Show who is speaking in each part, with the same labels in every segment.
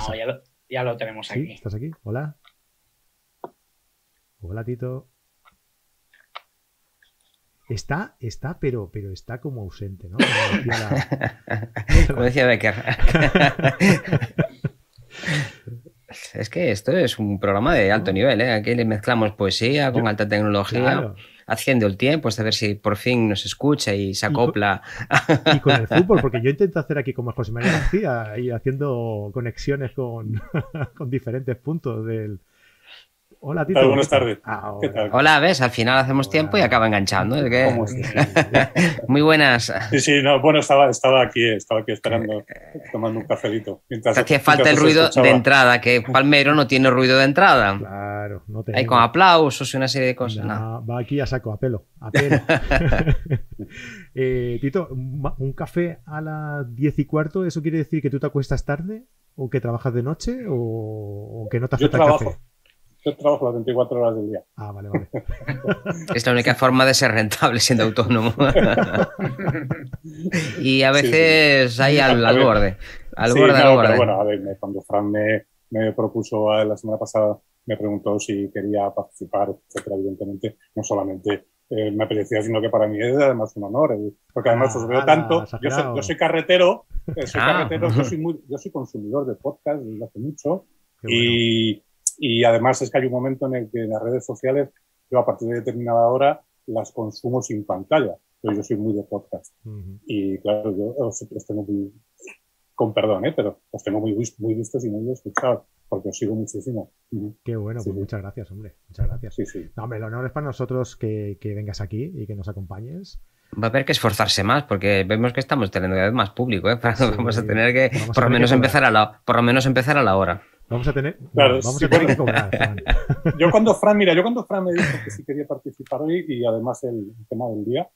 Speaker 1: Sorpresa.
Speaker 2: No, ya lo, ya lo tenemos
Speaker 1: ¿Sí?
Speaker 2: aquí.
Speaker 1: ¿Estás aquí? Hola. Hola, Tito. Está, está, pero, pero está como ausente, ¿no? Como decía la-
Speaker 3: Como decía Becker. es que esto es un programa de alto nivel, ¿eh? Aquí le mezclamos poesía con
Speaker 1: Yo-
Speaker 3: alta tecnología,
Speaker 1: Claro.
Speaker 3: haciendo el tiempo, hasta ver si por fin nos escucha y se
Speaker 1: Y
Speaker 3: acopla.
Speaker 1: Y con el fútbol, porque yo intento hacer aquí como José María García y haciendo conexiones con, con diferentes puntos del. Hola, Tito.
Speaker 4: Hola, buenas tardes.
Speaker 1: Ah,
Speaker 4: ¿Qué
Speaker 1: hola.
Speaker 4: tal?
Speaker 3: Hola, ves, al final hacemos tiempo y acaba enganchando. ¿eh? Que-
Speaker 4: ¿Cómo estás?
Speaker 3: Muy buenas.
Speaker 4: Sí, sí, no, bueno, estaba, estaba aquí, estaba aquí esperando, tomando un cafelito. Mientras-
Speaker 3: Te hacía falta el ruido de entrada, que Palmero no tiene ruido de entrada.
Speaker 1: Claro, no
Speaker 3: Hay
Speaker 1: tenemos.
Speaker 3: con aplausos y una serie de cosas. no.
Speaker 1: No, va aquí a saco, a pelo. A pelo. Eh, Tito, un café a las diez y cuarto, ¿eso quiere decir que tú te acuestas tarde? ¿O que trabajas de noche? ¿O, o que no te
Speaker 4: Yo
Speaker 1: afecta el
Speaker 4: trabajo,
Speaker 1: café?
Speaker 4: Yo trabajo las 24 horas del día.
Speaker 1: Ah, vale, vale.
Speaker 3: Es la única forma de ser rentable siendo autónomo. y a
Speaker 4: Sí, sí.
Speaker 3: veces ahí al, borde. Al
Speaker 4: Sí,
Speaker 3: borde,
Speaker 4: no,
Speaker 3: al
Speaker 4: pero
Speaker 3: borde.
Speaker 4: bueno, a ver, me- cuando Fran me, me propuso la semana pasada, me preguntó si quería participar, etcétera, evidentemente, no solamente eh, me apetecía, sino que para mí es además un honor, eh, porque además
Speaker 1: Ah,
Speaker 4: os veo
Speaker 1: ala,
Speaker 4: tanto, yo soy, yo soy carretero, eh, soy
Speaker 3: Ah.
Speaker 4: carretero, yo soy, muy, yo soy consumidor de podcast desde hace mucho,
Speaker 1: bueno.
Speaker 4: y, y además es que hay un momento en el que en las redes sociales, yo a partir de determinada hora las consumo sin pantalla, pero yo soy muy de podcast. Y claro, yo os, os tengo muy, con perdón, ¿eh? pero os tengo muy, muy vistos y muy escuchados, porque os sigo muchísimo.
Speaker 1: Qué bueno,
Speaker 4: Sí,
Speaker 1: pues
Speaker 4: sí.
Speaker 1: muchas gracias, hombre. Muchas gracias.
Speaker 4: Sí, sí.
Speaker 1: No, hombre, el honor es para nosotros que, que vengas aquí y que nos acompañes.
Speaker 3: Va a haber que esforzarse más porque vemos que estamos teniendo cada vez más público. ¿eh?
Speaker 1: Sí,
Speaker 3: vamos a tener que, por lo menos
Speaker 1: que
Speaker 3: empezar a la, por lo menos empezar a la hora.
Speaker 1: Vamos a tener,
Speaker 4: Claro,
Speaker 1: vamos
Speaker 4: sí,
Speaker 1: a tener
Speaker 4: bueno.
Speaker 1: que cobrar, Fran.
Speaker 4: Yo cuando Fran, mira, yo cuando Fran me dijo que sí quería participar hoy y además el tema del día,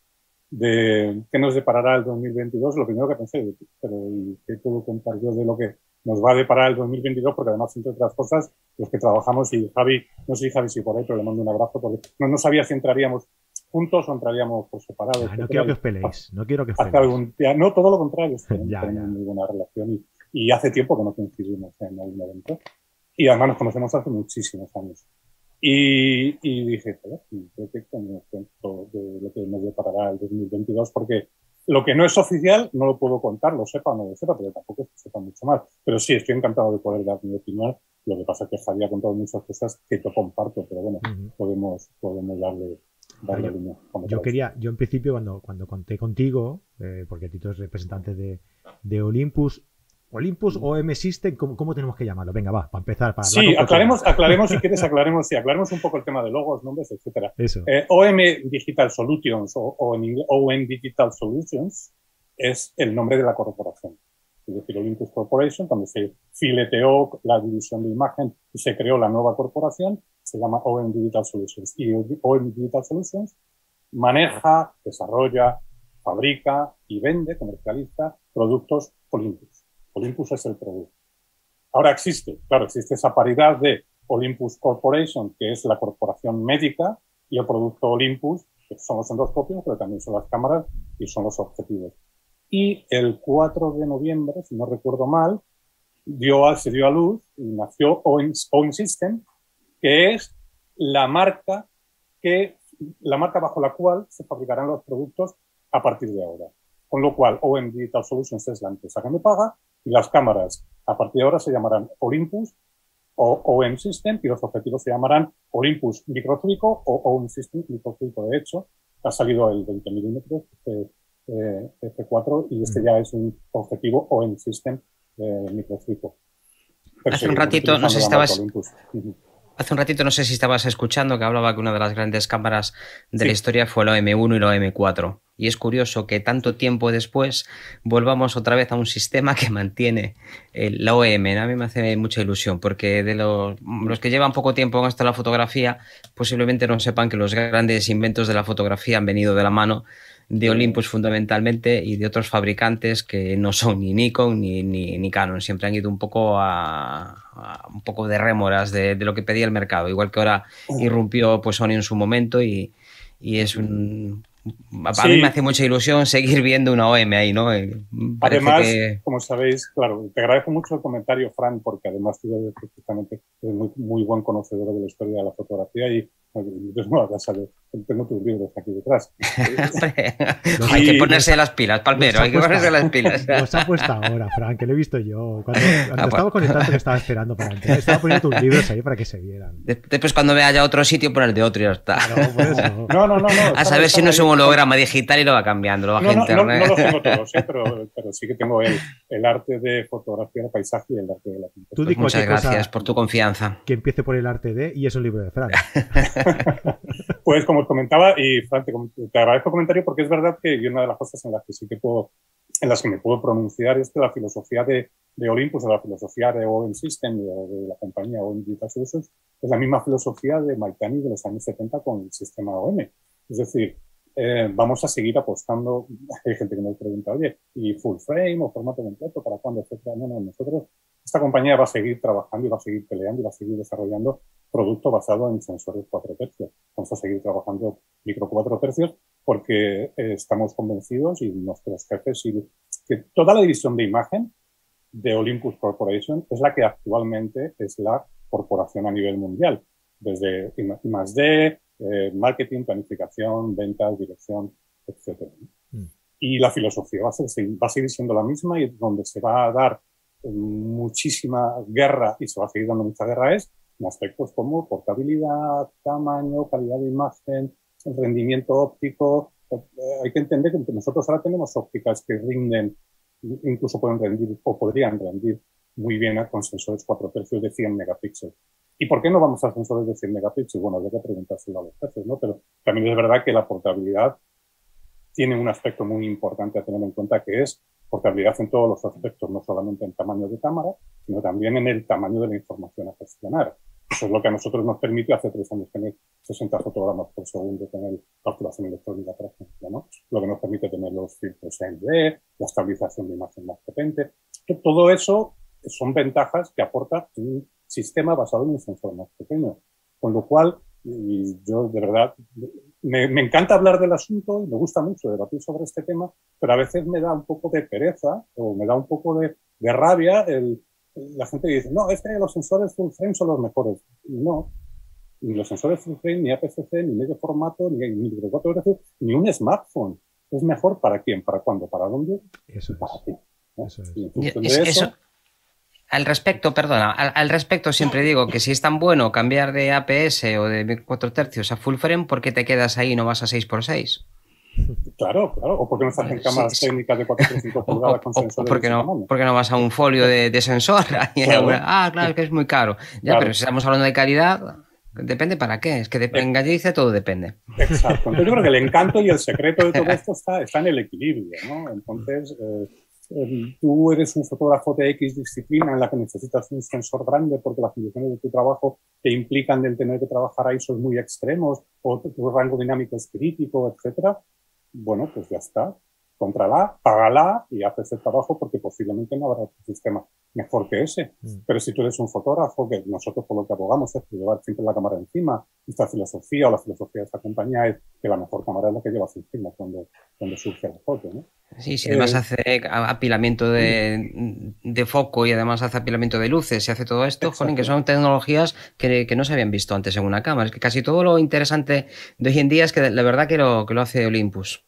Speaker 4: de qué nos deparará el 2022, lo primero que pensé, pero ¿y qué puedo contar yo de lo que nos va a deparar el 2022? Porque además, entre otras cosas, los que trabajamos y Javi, no sé si Javi si por ahí, pero le mando un abrazo porque no, no sabía si entraríamos juntos o entraríamos por separado.
Speaker 1: Ah, no quiero que os peleéis. No quiero que os peleéis.
Speaker 4: algún día, no, todo lo contrario, tenemos muy buena relación y, y hace tiempo que no coincidimos en algún evento. Y además nos conocemos hace muchísimos años. Y, y dije, creo que con cuento de lo que nos deparará el 2022, porque lo que no es oficial no lo puedo contar, lo sepa o no lo sepa, pero tampoco es que sepa mucho más. Pero sí, estoy encantado de poder dar mi opinión. Lo que pasa es que Javier ha contado muchas cosas que yo comparto, pero bueno,
Speaker 1: Ujú.
Speaker 4: podemos, podemos darle, darle
Speaker 1: Yo- Yo quería, yo en principio cuando, cuando conté contigo, eh, porque Tito es representante de, de Olympus, Olympus o M System, ¿cómo, cómo tenemos que llamarlo? Venga, va, para empezar. Para
Speaker 4: Sí, aclaremos, aclaremos si quieres, aclaremos, sí, aclaremos un poco el tema de logos, nombres, etcétera.
Speaker 1: Eso.
Speaker 4: Eh, OM Digital Solutions o, o en inglés OM Digital Solutions es el nombre de la corporación. Es decir, Olympus Corporation, cuando se fileteó la división de imagen y se creó la nueva corporación, se llama OM Digital Solutions. Y OM Digital Solutions maneja, desarrolla, fabrica y vende, comercializa productos Olympus. Olympus es el producto. Ahora existe, claro, existe esa paridad de Olympus Corporation, que es la corporación médica, y el producto Olympus, que son los endoscopios, pero también son las cámaras y son los objetivos. Y el 4 de noviembre, si no recuerdo mal, dio a, se dio a luz y nació OIN, OIN System, que es la marca que la marca bajo la cual se fabricarán los productos a partir de ahora. Con lo cual, OM Digital Solutions es la empresa que me paga y las cámaras a partir de ahora se llamarán Olympus o OM System y los objetivos se llamarán Olympus microcúbico o OM System microcúbico. De hecho, ha salido el 20 milímetros eh, eh, F4 y este ya es un objetivo OM System eh,
Speaker 3: Hace un ratito, estabas-. Hace un ratito no sé si estabas escuchando que hablaba que una de las grandes cámaras de la historia fue la M1 y la M4. Y es curioso que tanto tiempo después volvamos otra vez a un sistema que mantiene el- la OM. A mí me hace mucha ilusión porque de los, los que llevan poco tiempo en esto de la fotografía posiblemente no sepan que los grandes inventos de la fotografía han venido de la mano de Olympus fundamentalmente y de otros fabricantes que no son ni Nikon ni, ni, ni Canon. Siempre han ido un poco a, a un poco de rémoras de, de lo que pedía el mercado. Igual que ahora irrumpió pues Sony en su momento y, y es un, a mí me hace mucha ilusión seguir viendo una OM ahí, ¿no? Eh,
Speaker 4: además, como sabéis, claro, te agradezco mucho el comentario, Fran, porque además tú eres muy, muy buen conocedor de la historia de la fotografía y tengo tus libros aquí detrás.
Speaker 3: hay que ponerse las pilas, Palmero, hay que ponerse las pilas.
Speaker 1: Los ha puesto ahora, Frank, que lo he visto yo. Cuando, ah, pues. estaba conectando, que estaba esperando para entrar. Estaba poniendo tus libros ahí para que se vieran.
Speaker 3: Después, cuando vea ya otro sitio, poner de otro y ya está.
Speaker 4: No, no, no, no.
Speaker 3: A saber si no es un holograma digital y lo va cambiando. Lo va
Speaker 4: no, no, no, no, los tengo todos, ¿eh? pero, pero, sí que tengo el, el, arte de fotografía de paisaje y el arte de la
Speaker 3: pintura. Muchas gracias por tu confianza.
Speaker 1: Que empiece por el arte de y es un libro de Frank.
Speaker 4: Pues como os comentaba, y Fran, te, agradezco el comentario porque es verdad que una de las cosas en las que sí que puedo, en las que me puedo pronunciar es que la filosofía de, de Olympus o la filosofía de OM System o de, la compañía OM Digital Solutions es la misma filosofía de Maitani de los años 70 con el sistema OM. Es decir, eh, vamos a seguir apostando. Hay gente que me pregunta, oye, ¿y full frame o formato completo? ¿Para cuándo? Etcétera. No, no, nosotros, esta compañía va a seguir trabajando y va a seguir peleando y va a seguir desarrollando producto basado en sensores 4 tercios. Vamos a seguir trabajando micro 4 tercios porque eh, estamos convencidos y nuestros jefes y que toda la división de imagen de Olympus Corporation es la que actualmente es la corporación a nivel mundial, desde I+D, eh, marketing, planificación, ventas, dirección, etc. Mm. Y la filosofía va a, ser, va a seguir siendo la misma y donde se va a dar muchísima guerra y se va a seguir dando mucha guerra es en aspectos como portabilidad, tamaño, calidad de imagen, rendimiento óptico. Eh, hay que entender que nosotros ahora tenemos ópticas que rinden, incluso pueden rendir o podrían rendir muy bien con sensores 4 tercios de 100 megapíxeles. ¿Y por qué no vamos a sensores de 100 megapíxeles? Bueno, habría que preguntárselo a los jefes, ¿no? Pero también es verdad que la portabilidad tiene un aspecto muy importante a tener en cuenta que es portabilidad en todos los aspectos, no solamente en tamaño de cámara, sino también en el tamaño de la información a gestionar. Eso es lo que a nosotros nos permite hace tres años tener 60 fotogramas por segundo, tener calculación electrónica, por ejemplo, ¿no? Lo que nos permite tener los filtros ND, la estabilización de imagen más potente. Todo eso son ventajas que aporta un sistema basado en un sensor más pequeño. Con lo cual, y yo de verdad, me, encanta hablar del asunto y me gusta mucho debatir sobre este tema, pero a veces me da un poco de pereza o me da un poco de, rabia el, la gente dice, no, es que los sensores full frame son los mejores. No, ni los sensores full frame, ni APC-C, ni medio formato, ni, ni ni un smartphone. ¿Es mejor para quién? ¿Para cuándo? ¿Para dónde?
Speaker 1: Eso
Speaker 4: para
Speaker 1: ti. Eso
Speaker 3: es. Al respecto, perdona, al, respecto siempre digo que si es tan bueno cambiar de APS o de 4 tercios a full frame, ¿por qué te quedas ahí y no vas a 6x6?
Speaker 4: Claro, claro. O porque no estás en cámaras técnicas de 4,5 pulgadas con sensores.
Speaker 3: Porque no, porque no vas a un folio de, sensor. ah, claro, que es muy caro. Ya, pero si estamos hablando de calidad, depende para qué. Es que de, en Galicia todo depende.
Speaker 4: Exacto. Entonces yo creo que el encanto y el secreto de todo esto está, está en el equilibrio, ¿no? Entonces. Eh, tú eres un fotógrafo de X disciplina en la que necesitas un sensor grande porque las condiciones de tu trabajo te implican el tener que trabajar a ISOs muy extremos o tu rango dinámico es crítico, etcétera. Bueno, pues ya está contrala, págala y haces el trabajo porque posiblemente no habrá otro sistema mejor que ese. Mm. Pero si tú eres un fotógrafo, que nosotros por lo que abogamos es llevar siempre la cámara encima, esta filosofía o la filosofía de esta compañía es que la mejor cámara es la que llevas encima cuando, cuando surge la foto. ¿no?
Speaker 3: Sí, sí, además eh, hace apilamiento de, de, foco y además hace apilamiento de luces y hace todo esto, que son tecnologías que, que, no se habían visto antes en una cámara. Es que casi todo lo interesante de hoy en día es que la verdad que lo, que lo hace Olympus.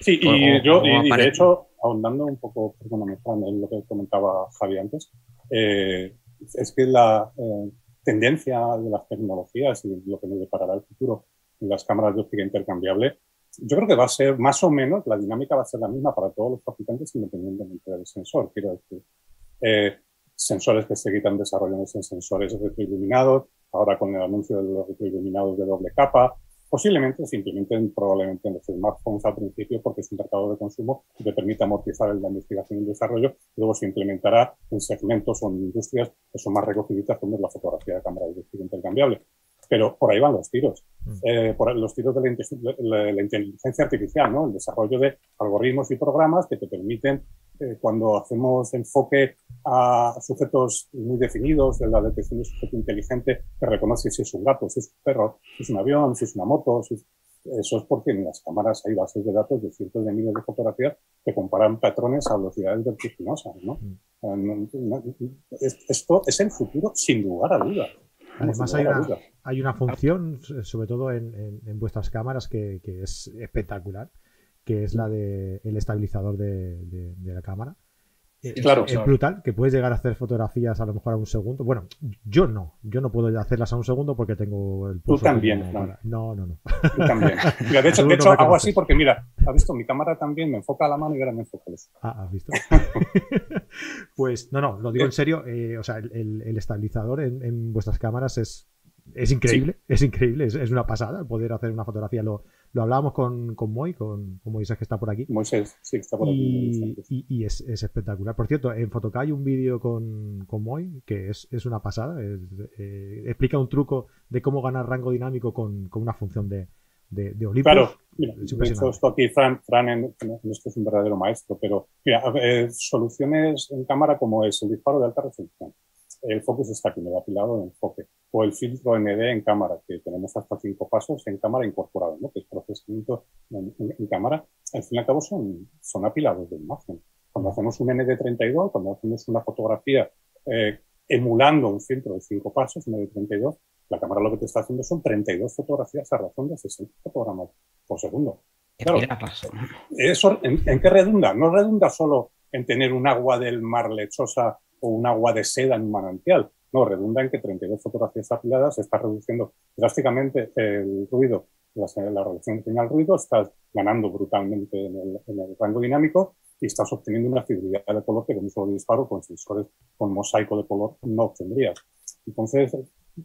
Speaker 4: Sí, y yo, y, de hecho, ahondando un poco, perdóname, en lo que comentaba Javi antes, eh, es que la eh, tendencia de las tecnologías y lo que nos deparará el futuro en las cámaras de óptica intercambiable, yo creo que va a ser más o menos, la dinámica va a ser la misma para todos los fabricantes independientemente del sensor. Quiero decir, eh, sensores que se quitan desarrollándose en sensores retroiluminados, ahora con el anuncio de los retroiluminados de doble capa, Posiblemente se implementen probablemente en los smartphones al principio porque es un mercado de consumo que permite amortizar la investigación y el desarrollo. Luego se implementará en segmentos o en industrias que son más recogiditas como es la fotografía de cámara de intercambiable. Pero por ahí van los tiros. Mm. Eh, por los tiros de la, inteligencia artificial, ¿no? El desarrollo de algoritmos y programas que te permiten, eh, cuando hacemos enfoque a sujetos muy definidos, de la detección de sujeto inteligente, que reconoce si es un gato, si es un perro, si es un avión, si es una moto, Eso es porque en las cámaras hay bases de datos de cientos de miles de fotografías que comparan patrones a velocidades vertiginosas. ¿no? Mm. Esto es el futuro sin lugar a dudas.
Speaker 1: Además hay una, hay una, función, sobre todo en, vuestras cámaras, que, es espectacular, que es la del el estabilizador de, la cámara.
Speaker 4: Claro,
Speaker 1: es, brutal, que puedes llegar a hacer fotografías a lo mejor a un segundo. Bueno, yo no, yo no puedo hacerlas a un segundo porque tengo el
Speaker 4: Tú también,
Speaker 1: no. no, no,
Speaker 4: Tú también. de hecho, de hecho hago así porque, mira, has visto, mi cámara también me enfoca a la mano y ahora me enfoca eso.
Speaker 1: Ah, ¿has visto? pues, no, no, lo digo en serio. Eh, o sea, el, estabilizador en, vuestras cámaras es, es increíble, es increíble, es, es, una pasada poder hacer una fotografía. Lo, lo hablábamos con, con Moy, con, con, Moisés que está por aquí.
Speaker 4: Moisés, sí, está por
Speaker 1: aquí. Y, es, espectacular. Por cierto, en Fotoca hay un vídeo con, con Moy que es, una pasada. Eh, explica un truco de cómo ganar rango dinámico con, una función de, de, Olympus.
Speaker 4: Claro, mira, esto aquí, Fran, Fran en, esto es un verdadero maestro, pero mira, soluciones en cámara como es el disparo de alta resolución el focus está aquí, me apilado de enfoque. O el filtro ND en cámara, que tenemos hasta cinco pasos en cámara incorporado, ¿no? que es procesamiento en, cámara. Al fin y al cabo son, son apilados de imagen. Cuando hacemos un ND32, cuando hacemos una fotografía eh, emulando un filtro de cinco pasos, ND32, la cámara lo que te está haciendo son 32 fotografías a razón de 60 fotogramas por segundo. Claro, eso, ¿en, ¿en, qué redunda? No redunda solo en tener un agua del mar lechosa o un agua de seda en un manantial. No, redunda en que 32 fotografías apiladas está reduciendo drásticamente el ruido, la, la reducción que tiene el ruido, estás ganando brutalmente en el, rango dinámico y estás obteniendo una fidelidad de color que con un solo disparo con sensores con mosaico de color no obtendrías. Entonces,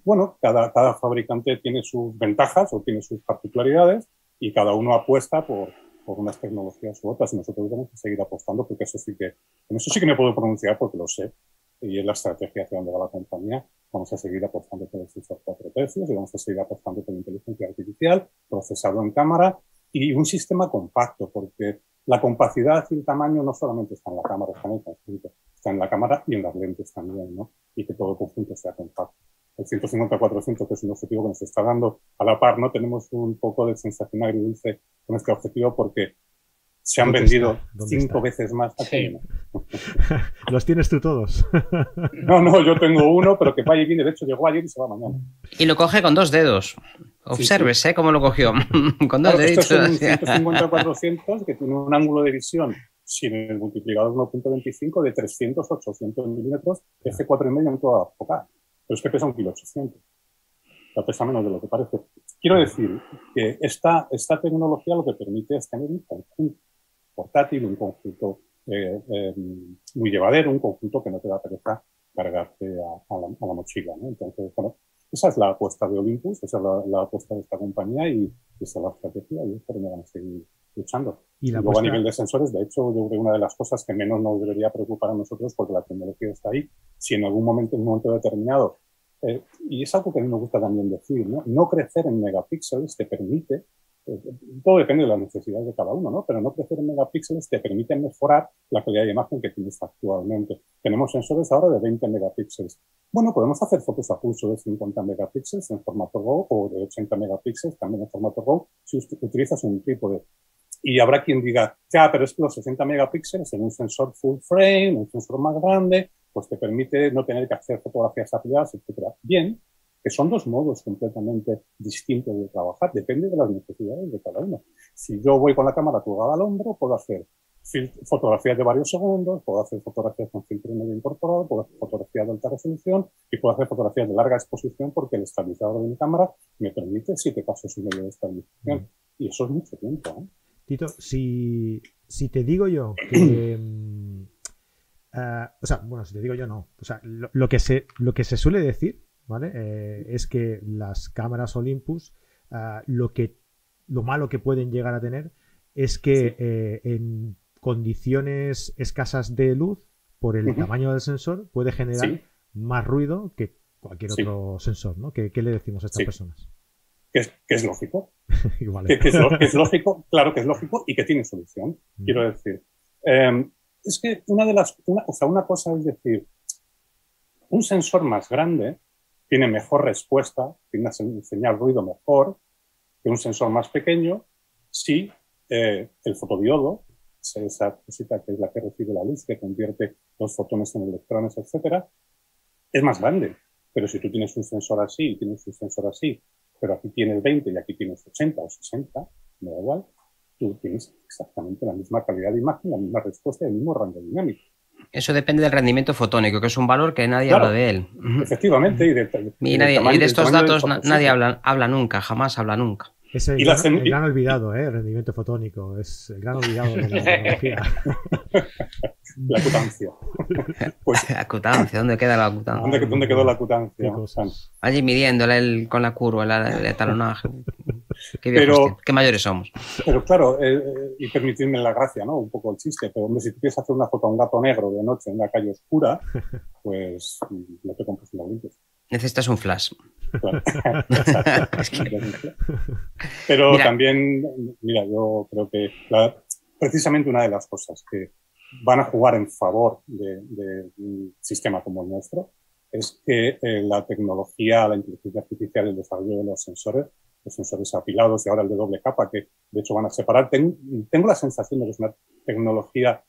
Speaker 4: bueno, cada, cada fabricante tiene sus ventajas o tiene sus particularidades y cada uno apuesta por, por unas tecnologías u otras y nosotros tenemos que seguir apostando porque eso sí que, en eso sí que me puedo pronunciar porque lo sé y es la estrategia hacia donde va la compañía. Vamos a seguir apostando por el sensor cuatro tercios y vamos a seguir apostando por inteligencia artificial, procesado en cámara y un sistema compacto porque la compacidad y el tamaño no solamente está en la cámara, está en el conjunto, está en la cámara y en las lentes también, ¿no? Y que todo el conjunto sea compacto el 150-400, que es un objetivo que nos está dando a la par, ¿no? Tenemos un poco de sensación agridulce con este objetivo porque se han vendido cinco veces más.
Speaker 1: ¿Los tienes tú todos?
Speaker 4: no, no, yo tengo uno, pero que vaya y viene. De hecho, llegó ayer y se va mañana.
Speaker 3: Y lo coge con dos dedos. Observes, ¿eh? Cómo lo cogió. con dos dedos.
Speaker 4: Esto es un 150-400 que tiene un ángulo de visión sin el multiplicador 1.25 de 300-800 milímetros, F4,5 en toda la focal pero es que pesa un kilo 800. O pesa menos de lo que parece. Quiero decir que esta, esta tecnología lo que permite es tener un conjunto portátil, un conjunto eh, eh, muy llevadero, un conjunto que no te da pereza cargarte a, la, mochila. Entonces, bueno, esa es la apuesta de Olympus, esa es la, apuesta de esta compañía y esa es la estrategia y espero que van a seguir luchando. Y, luego a nivel de sensores, de hecho, yo creo que una de las cosas que menos nos debería preocupar a nosotros, porque la tecnología está ahí, si en algún momento, en un momento determinado, eh, y es algo que a mí me gusta también decir, ¿no? No crecer en megapíxeles te permite, eh, todo depende de las necesidades de cada uno, ¿no? Pero no crecer en megapíxeles te permite mejorar la calidad de imagen que tienes actualmente. Tenemos sensores ahora de 20 megapíxeles. Bueno, podemos hacer fotos a pulso de 50 megapíxeles en formato RAW o de 80 megapíxeles también en formato RAW si utilizas un trípode. Y habrá quien diga, ya, pero es que los 60 megapíxeles en un sensor full frame, un sensor más grande, pues te permite no tener que hacer fotografías apiladas, etcétera. Bien, que son dos modos completamente distintos de trabajar, depende de las necesidades de cada uno. Si yo voy con la cámara colgada al hombro, puedo hacer fotografías de varios segundos, puedo hacer fotografías con filtro medio incorporado, puedo hacer fotografías de alta resolución y puedo hacer fotografías de larga exposición porque el estabilizador de mi cámara me permite siete pasos y medio de estabilización. Mm. Y eso es mucho tiempo. ¿eh?
Speaker 1: Tito, si, si te digo yo que... Eh, o sea, bueno, si te digo yo no. O sea, lo, que, se, lo que se suele decir, ¿vale? Eh, es que las cámaras Olympus, eh, lo, que, lo malo que pueden llegar a tener es que en condiciones escasas de luz, por el tamaño del sensor, puede generar más ruido que cualquier otro sensor, ¿no? ¿Qué, le decimos a estas personas?
Speaker 4: Que es, lógico. que, es, lógico, claro que es lógico y que tiene solución. Quiero decir, em, es que una de las, o sea, una cosa es decir, un sensor más grande tiene mejor respuesta, tiene una señal ruido mejor, que un sensor más pequeño si eh, el fotodiodo, esa cosita que es la que recibe la luz, que convierte los fotones en electrones, etcétera, es más grande. Pero si tú tienes un sensor así y tienes un sensor así, pero aquí tienes 20 y aquí tienes 80 o 60, me da igual, tú tienes exactamente la misma calidad de imagen, la misma respuesta y el mismo rango dinámico.
Speaker 3: Eso depende del rendimiento fotónico, que es un valor que nadie habla de él.
Speaker 4: Efectivamente. Y
Speaker 3: de, estos datos nadie habla, habla nunca, jamás habla nunca.
Speaker 1: Es el, gran, olvidado, ¿eh? rendimiento fotónico. Es el gran olvidado de la tecnología.
Speaker 4: la acutancia.
Speaker 3: Pues, acutancia, ¿dónde queda la acutancia?
Speaker 4: ¿Dónde, dónde quedó la acutancia?
Speaker 3: Allí midiéndola con la curva, el, el talonaje. Qué, pero, qué mayores somos.
Speaker 4: Pero claro, eh, eh, y permitirme la gracia, ¿no? Un poco el chiste, pero hombre, si tú quieres hacer una foto a un gato negro de noche en una calle oscura, pues no te compres una.
Speaker 3: Necesitas un flash.
Speaker 4: Pero también, mira, yo creo que precisamente una de las cosas que van a jugar en favor de, un sistema como el nuestro es que eh, la tecnología, la inteligencia artificial, el desarrollo de los sensores, los sensores apilados y ahora el de doble capa, que de hecho van a separar, tengo la sensación de que es una tecnología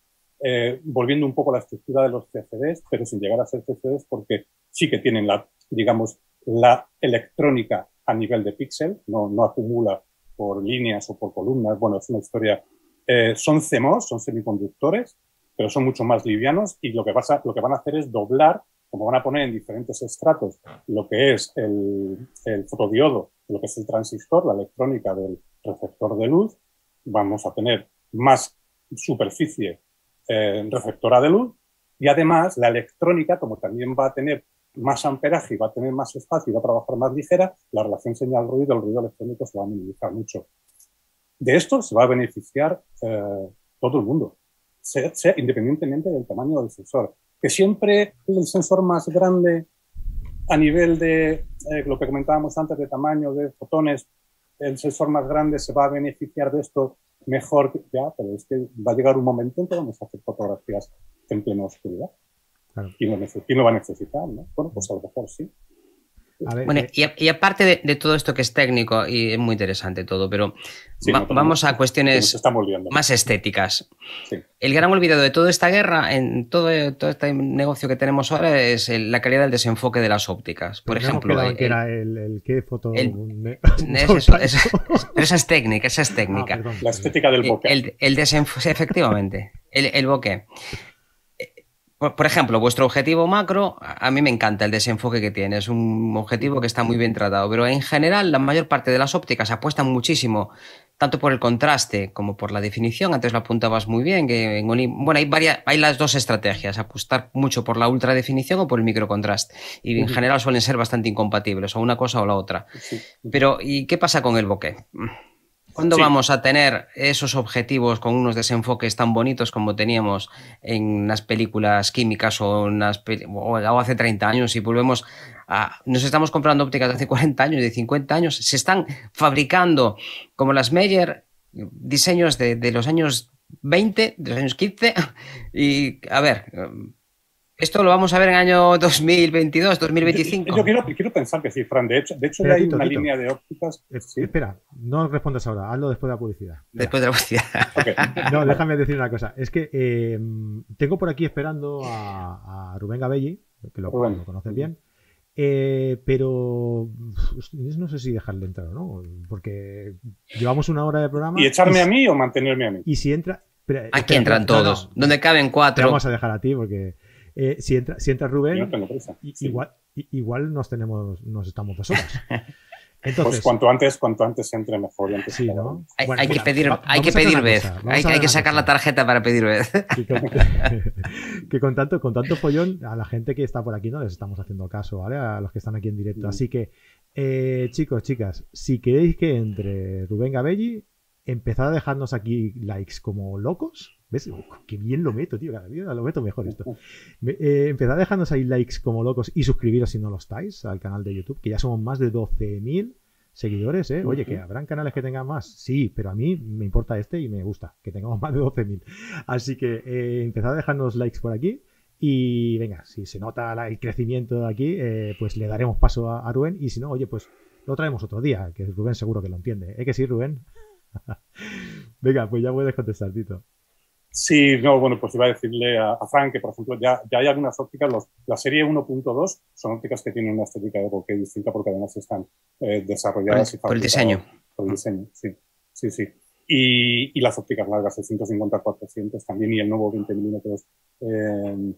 Speaker 4: eh, volviendo un poco a la estructura de los CCDs, pero sin llegar a ser CCDs porque sí que tienen la, digamos, la electrónica a nivel de píxel, no, no acumula por líneas o por columnas. Bueno, es una historia. Eh, son CMOS, son semiconductores, pero son mucho más livianos y lo que, pasa, lo que van a hacer es doblar, como van a poner en diferentes estratos, lo que es el, el fotodiodo, lo que es el transistor, la electrónica del receptor de luz. Vamos a tener más superficie eh, receptora de luz y además la electrónica, como también va a tener más amperaje y va a tener más espacio y va a trabajar más ligera, la relación señal-ruido, el ruido electrónico se va a minimizar mucho. De esto se va a beneficiar eh, todo el mundo, sea, independientemente del tamaño del sensor. Que siempre el sensor más grande a nivel de eh, lo que comentábamos antes de tamaño de fotones, el sensor más grande se va a beneficiar de esto mejor, ya, pero es que va a llegar un momento en que vamos a hacer fotografías en plena oscuridad. ¿Quién, lo, va a necesitar? ¿no? Bueno, pues a lo mejor sí.
Speaker 3: bueno, eh, y, aparte de, todo esto que es técnico y es muy interesante todo, pero vamos a cuestiones más estéticas. El gran olvidado de toda esta guerra, en todo, todo este negocio que tenemos ahora, es la calidad del desenfoque de las ópticas. Por ejemplo,
Speaker 1: el, que era el, que foto.
Speaker 3: esa es técnica, esa es técnica.
Speaker 4: la estética del bokeh.
Speaker 3: El, desenfoque, efectivamente, el, el bokeh. Por ejemplo, vuestro objetivo macro, a mí me encanta el desenfoque que tiene, es un objetivo que está muy bien tratado, pero en general la mayor parte de las ópticas apuestan muchísimo, tanto por el contraste como por la definición, antes lo apuntabas muy bien, que bueno, hay, varias, hay las dos estrategias, apostar mucho por la ultra definición o por el microcontraste, y en general suelen ser bastante incompatibles, o una cosa o la otra. Pero, ¿y qué pasa con el bokeh? ¿Cuándo vamos a tener esos objetivos con unos desenfoques tan bonitos como teníamos en las películas químicas o, en o hace 30 años y volvemos a... Nos estamos comprando ópticas de hace 40 años, de 50 años, se están fabricando como las Meyer diseños de, de los años 20, de los años 15 y a ver, esto lo vamos a ver en el año 2022, 2025.
Speaker 4: Yo, quiero, pensar que sí, Fran. De hecho, de hecho ya hay una línea de ópticas.
Speaker 1: Eh, espera, no respondas ahora, hazlo después de la publicidad.
Speaker 3: Después de la publicidad.
Speaker 1: No, déjame decir una cosa. Es que eh, tengo por aquí esperando a, Rubén Gabelli, que lo, lo conoces bien. Eh, pero no sé si dejarle entrar o no, porque llevamos una hora de programa.
Speaker 4: ¿Y echarme a mí o mantenerme a mí?
Speaker 1: Y si entra.
Speaker 3: Aquí entran todos, donde caben cuatro.
Speaker 1: vamos a dejar a ti porque eh, si, entra, si entra Rubén, igual, igual nos tenemos, nos estamos dos horas.
Speaker 4: Entonces, pues cuanto antes, cuanto antes entre mejor.
Speaker 3: sí, ¿no? hay, que pedir, hay que pedir vez. Hay, que sacar la tarjeta para pedir vez.
Speaker 1: Que con, tanto, con tanto follón, a la gente que está por aquí no les estamos haciendo caso, ¿vale? A los que están aquí en directo. Así que, eh, chicos, chicas, si queréis que entre Rubén Gabelli, empezad a dejarnos aquí likes como locos ¿Ves? Qué bien lo meto, tío. Cada día lo meto mejor esto. Eh, empezad a dejarnos ahí likes como locos y suscribiros si no lo estáis al canal de YouTube, que ya somos más de 12.000 seguidores, ¿eh? Oye, que habrán canales que tengan más. Sí, pero a mí me importa este y me gusta que tengamos más de 12.000. Así que eh, empezad a dejarnos likes por aquí. Y venga, si se nota el crecimiento de aquí, eh, pues le daremos paso a, a Y si no, oye, pues lo traemos otro día, que Rubén seguro que lo entiende. ¿Eh que sí, Rubén? Venga, pues ya puedes contestar, Tito.
Speaker 4: Sí, no, bueno, pues iba a decirle a, Frank que, por ejemplo, ya, ya hay algunas ópticas, los, la serie 1.2 son ópticas que tienen una estética de bokeh distinta porque además están eh, desarrolladas
Speaker 3: por, y por el diseño.
Speaker 4: Por el diseño, sí, sí, sí. Y, y las ópticas largas, el 150-400 también y el nuevo 20 milímetros, eh,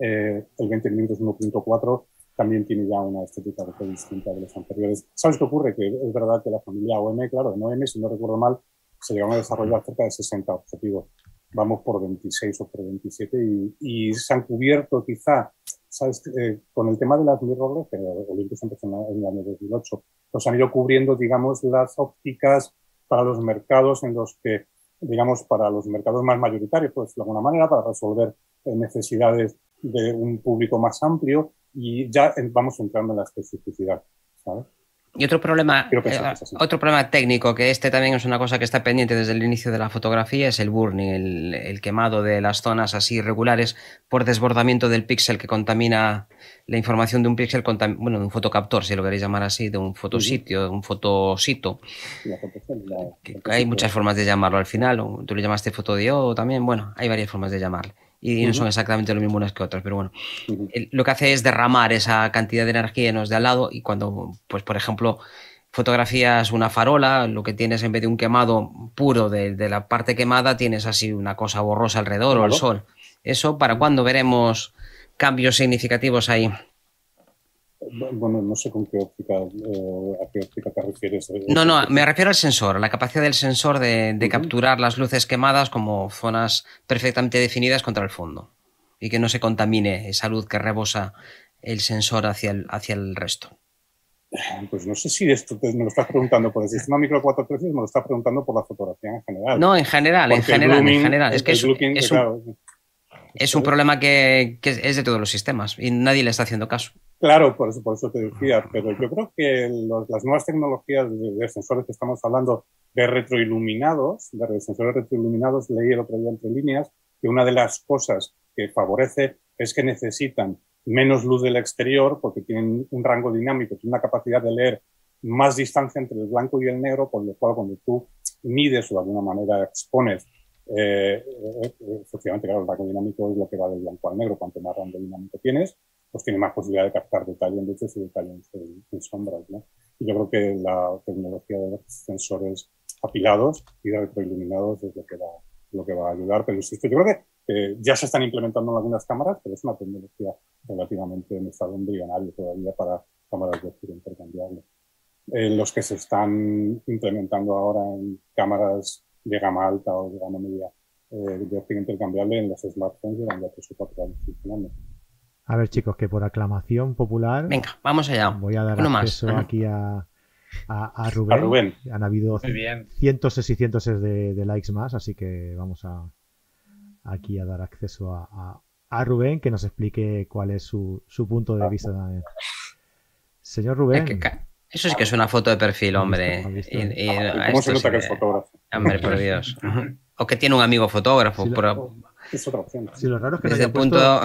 Speaker 4: eh, el 20 milímetros 1.4 también tiene ya una estética bokeh distinta de los anteriores. ¿Sabes qué ocurre? Que es verdad que la familia OM, claro, en OM, si no recuerdo mal, se llegaron a desarrollar cerca de 60 objetivos vamos por 26 o por 27 y, se han cubierto quizá, ¿sabes? Eh, con el tema de las mirrorless, que Olympus empezó en el año 2008, pues han ido cubriendo, digamos, las ópticas para los mercados en los que, digamos, para los mercados más mayoritarios, pues de alguna manera, para resolver eh, necesidades de un público más amplio y ya vamos entrando en la especificidad, ¿sabes?
Speaker 3: Y otro problema, eh, otro problema técnico, que este también es una cosa que está pendiente desde el inicio de la fotografía, es el burning, el, quemado de las zonas así irregulares por desbordamiento del píxel que contamina la información de un píxel, bueno, de un fotocaptor, si lo queréis llamar así, de un fotositio, de un fotosito. hay muchas formas de llamarlo al final, tú le llamaste fotodiodo también, bueno, hay varias formas de llamarlo y no son exactamente lo mismo unas que otras, pero bueno, lo que hace es derramar esa cantidad de energía en los de al lado y cuando, pues por ejemplo, fotografías una farola, lo que tienes en vez de un quemado puro de, la parte quemada, tienes así una cosa borrosa alrededor o el sol. ¿Eso para cuándo veremos cambios significativos ahí?
Speaker 4: Bueno, no sé con qué óptica, eh, a qué óptica te refieres. Eh,
Speaker 3: no, no, me refiero al sensor, a la capacidad del sensor de, capturar las luces quemadas como zonas perfectamente definidas contra el fondo y que no se contamine esa luz que rebosa el sensor hacia el, hacia el resto.
Speaker 4: Pues no sé si esto me lo estás preguntando por el sistema micro 413 me lo estás preguntando por la fotografía en general.
Speaker 3: No, en general, en general, en general. Es que es, es, un, problema que, es de todos los sistemas y nadie le está haciendo caso.
Speaker 4: Claro, por eso, por eso te decía, pero yo creo que las nuevas tecnologías de, sensores que estamos hablando de retroiluminados, de sensores retroiluminados, leí el otro día entre líneas que una de las cosas que favorece es que necesitan menos luz del exterior porque tienen un rango dinámico, tienen una capacidad de leer más distancia entre el blanco y el negro, por lo cual cuando tú mides o de alguna manera expones, eh, eh, efectivamente, claro, el rango dinámico es lo que va del blanco al negro, cuanto más rango dinámico tienes, pues tiene más posibilidad de captar detalle en luces y detalle en, sombras. ¿no? Y yo creo que la tecnología de los sensores apilados y de retroiluminados es lo que va, lo que va a ayudar. Pero insisto, yo creo que ya se están implementando en algunas cámaras, pero es una tecnología relativamente en estado embrionario todavía para cámaras de estilo intercambiable. Eh, los que se están implementando ahora en cámaras de gama alta o de gama media eh, de óptica intercambiable en los smartphones llevan ya tres o cuatro años funcionando.
Speaker 1: A ver, chicos, que por aclamación popular.
Speaker 3: Venga, vamos allá.
Speaker 1: Voy a dar acceso aquí a, a, Rubén. Han habido cientos y cientos de, likes más, así que vamos a aquí a dar acceso a, a Rubén que nos explique cuál es su, su punto de vista también. Señor Rubén.
Speaker 3: eso sí que es una foto de perfil, hombre.
Speaker 4: ¿Cómo se nota que es fotógrafo?
Speaker 3: Hombre, por Dios. o que tiene un amigo fotógrafo.
Speaker 4: Es otra opción.
Speaker 1: Sí, lo raro es que Desde no punto...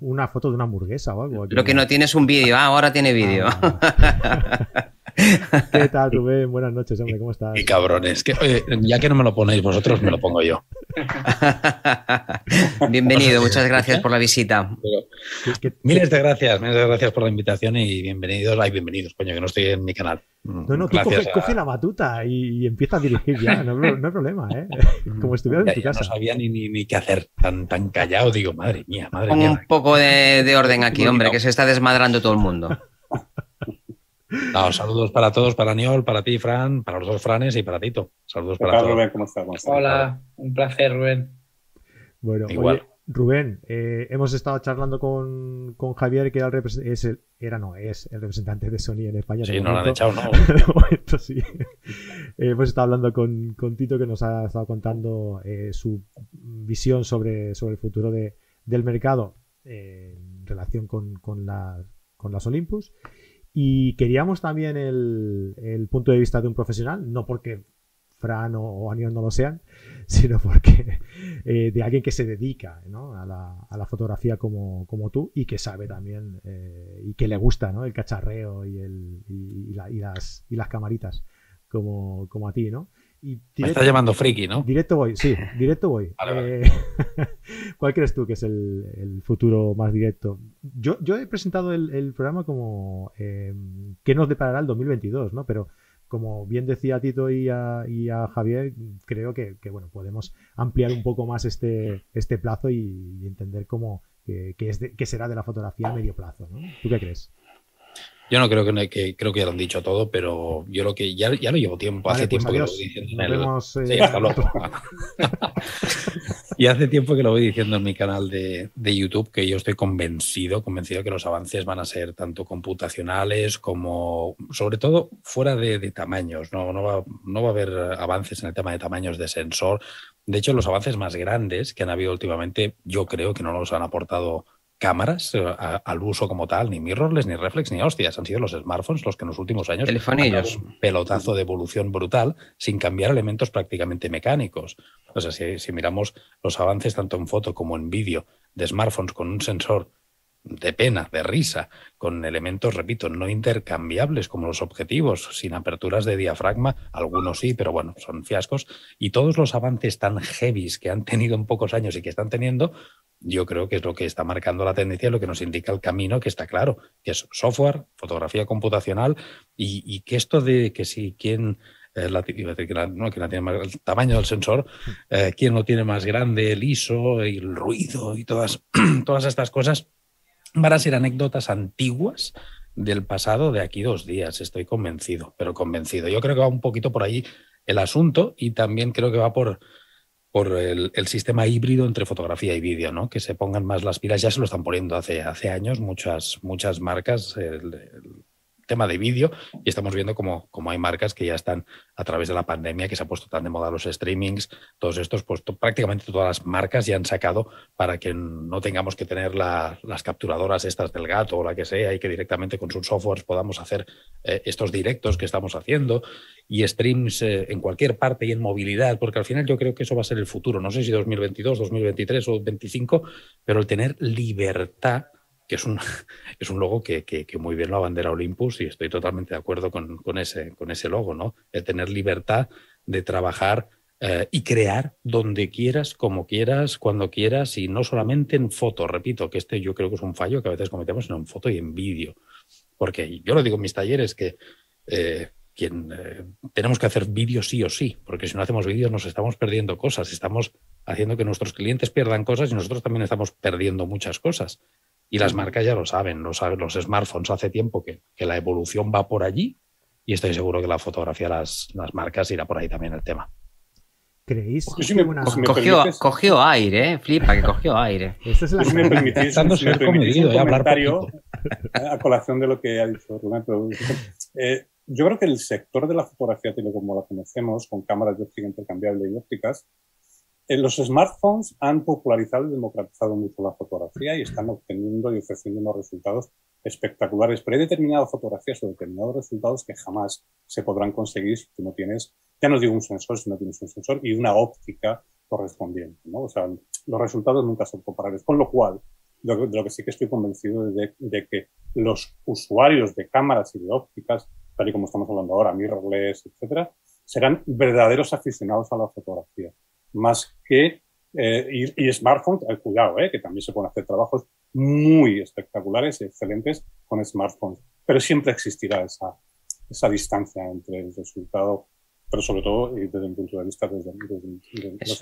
Speaker 1: una foto de una hamburguesa o algo.
Speaker 3: Lo que no tiene es un vídeo. Ah, ahora tiene vídeo.
Speaker 1: Ah, ¿Qué tal, Rubén? Buenas noches, hombre, ¿cómo estás?
Speaker 2: Qué cabrones. ya que no me lo ponéis vosotros, me lo pongo yo.
Speaker 3: Bienvenido, muchas gracias por la visita.
Speaker 2: miles de gracias, miles de gracias por la invitación y bienvenidos. Ay, bienvenidos, coño, que no estoy en mi canal.
Speaker 1: No, no, tú coge, la batuta y, empieza a dirigir ya, no, hay problema, ¿eh? Como estuviera en tu casa.
Speaker 2: no sabía ni, ni, qué hacer, tan, tan callado, digo, madre mía, madre mía.
Speaker 3: Un poco de, de orden aquí, hombre, que se está desmadrando todo el mundo.
Speaker 2: saludos para todos, para Niol, para ti, Fran, para los dos Franes y para Tito. Saludos para todos.
Speaker 4: Rubén, ¿cómo estás?
Speaker 5: Hola, un placer, Rubén.
Speaker 1: Bueno, Igual. Rubén, eh, hemos estado charlando con, con, Javier, que era, el, es el, era no, es el representante de Sony en España.
Speaker 2: Sí, no lo han echado, ¿no?
Speaker 1: sí. Eh, hemos estado hablando con, con, Tito, que nos ha estado contando eh, su visión sobre, sobre el futuro de, del mercado en relación con, con, la, con las Olympus. Y queríamos también el, punto de vista de un profesional, no porque Fran o, Anion no lo sean, sino porque eh, de alguien que se dedica a, la, fotografía como, tú y que sabe también eh, y que le gusta el cacharreo y, el, y las, y las camaritas, como, como a ti, ¿no?
Speaker 2: Y Me estás llamando friki, ¿no?
Speaker 1: Directo voy, sí, directo voy. Eh, ¿Cuál crees tú que es el, futuro más directo? Yo, yo he presentado el, programa como eh, ¿qué nos deparará el 2022? ¿no? Pero como bien decía Tito y a, Javier, creo que, bueno, podemos ampliar un poco más este, este plazo y, entender cómo que, es que será de la fotografía a medio plazo. ¿no? ¿Tú qué crees?
Speaker 2: Yo no creo que, que, creo que ya lo han dicho todo, pero yo lo que ya, ya lo llevo tiempo, hace pues tiempo que lo voy diciendo en el... sí, hasta luego. y hace tiempo que lo voy diciendo en mi canal de, de, YouTube que yo estoy convencido, convencido que los avances van a ser tanto computacionales como, sobre todo, fuera de, de tamaños. No, no, va, no va a haber avances en el tema de tamaños de sensor. De hecho, los avances más grandes que han habido últimamente, yo creo que no los han aportado cámaras eh, al uso como tal, ni mirrorless, ni reflex, ni hostias. Han sido los smartphones los que en los últimos años
Speaker 3: han dado
Speaker 2: un pelotazo de evolución brutal sin cambiar elementos prácticamente mecánicos. O sea, si, miramos los avances tanto en foto como en vídeo de smartphones con un sensor de pena, de risa, con elementos, repito, no intercambiables como los objetivos, sin aperturas de diafragma, algunos sí, pero bueno, son fiascos, y todos los avances tan heavies que han tenido en pocos años y que están teniendo, yo creo que es lo que está marcando la tendencia, lo que nos indica el camino, que está claro, que es software, fotografía computacional y, que esto de que si quien eh, la, que tiene más, el tamaño del sensor, eh, quién lo tiene más grande, el ISO, el ruido y todas, todas estas cosas van a ser anécdotas antiguas del pasado de aquí dos días, estoy convencido, pero convencido. Yo creo que va un poquito por ahí el asunto y también creo que va por por el, sistema híbrido entre fotografía y vídeo, ¿no? Que se pongan más las pilas, ya se lo están poniendo hace, hace años muchas, muchas marcas, tema de vídeo y estamos viendo como, como hay marcas que ya están a través de la pandemia, que se ha puesto tan de moda los streamings, todos estos, pues prácticamente todas las marcas ya han sacado para que no tengamos que tener las capturadoras estas del gato o la que sea y que directamente con sus softwares podamos hacer eh, estos directos que estamos haciendo y streams eh, en cualquier parte y en movilidad, porque al final yo creo que eso va a ser el futuro. No sé si 2022, 2023 o 2025, pero el tener libertad que es un, es un logo que, muy bien lo abandera Olympus y estoy totalmente de acuerdo con, ese, con ese logo, ¿no? El tener libertad de trabajar eh, y crear donde quieras, como quieras, cuando quieras y no solamente en foto. Repito que este yo creo que es un fallo que a veces cometemos en foto y en vídeo. Porque yo lo digo en mis talleres que eh, quien, eh, tenemos que hacer vídeos sí o sí, porque si no hacemos vídeos nos estamos perdiendo cosas, estamos haciendo que nuestros clientes pierdan cosas y nosotros también estamos perdiendo muchas cosas. Y las marcas ya lo saben, lo saben los smartphones hace tiempo que, que la evolución va por allí y estoy seguro que la fotografía, las, las marcas irá por ahí también el tema.
Speaker 1: ¿Creéis
Speaker 3: cogió, cogió, aire, ¿eh? flipa que cogió aire.
Speaker 4: Esto es la si me permitís, si me permitís un comentario a colación de lo que ha dicho Rubén. Eh, yo creo que el sector de la fotografía como la conocemos, con cámaras de óptica intercambiable y ópticas, los smartphones han popularizado y democratizado mucho la fotografía y están obteniendo y ofreciendo unos resultados espectaculares. Pero hay determinadas fotografías o determinados resultados que jamás se podrán conseguir si tú no tienes, ya no digo un sensor, si no tienes un sensor y una óptica correspondiente. ¿no? O sea, los resultados nunca son comparables. Con lo cual, de lo, que sí que estoy convencido de, de, que los usuarios de cámaras y de ópticas, tal y como estamos hablando ahora, mirrorless, etcétera, serán verdaderos aficionados a la fotografía más que eh, y, smartphones, eh, cuidado, eh, que también se pueden hacer trabajos muy espectaculares y excelentes con smartphones, pero siempre existirá esa, esa distancia entre el resultado, pero sobre todo desde un punto de vista desde,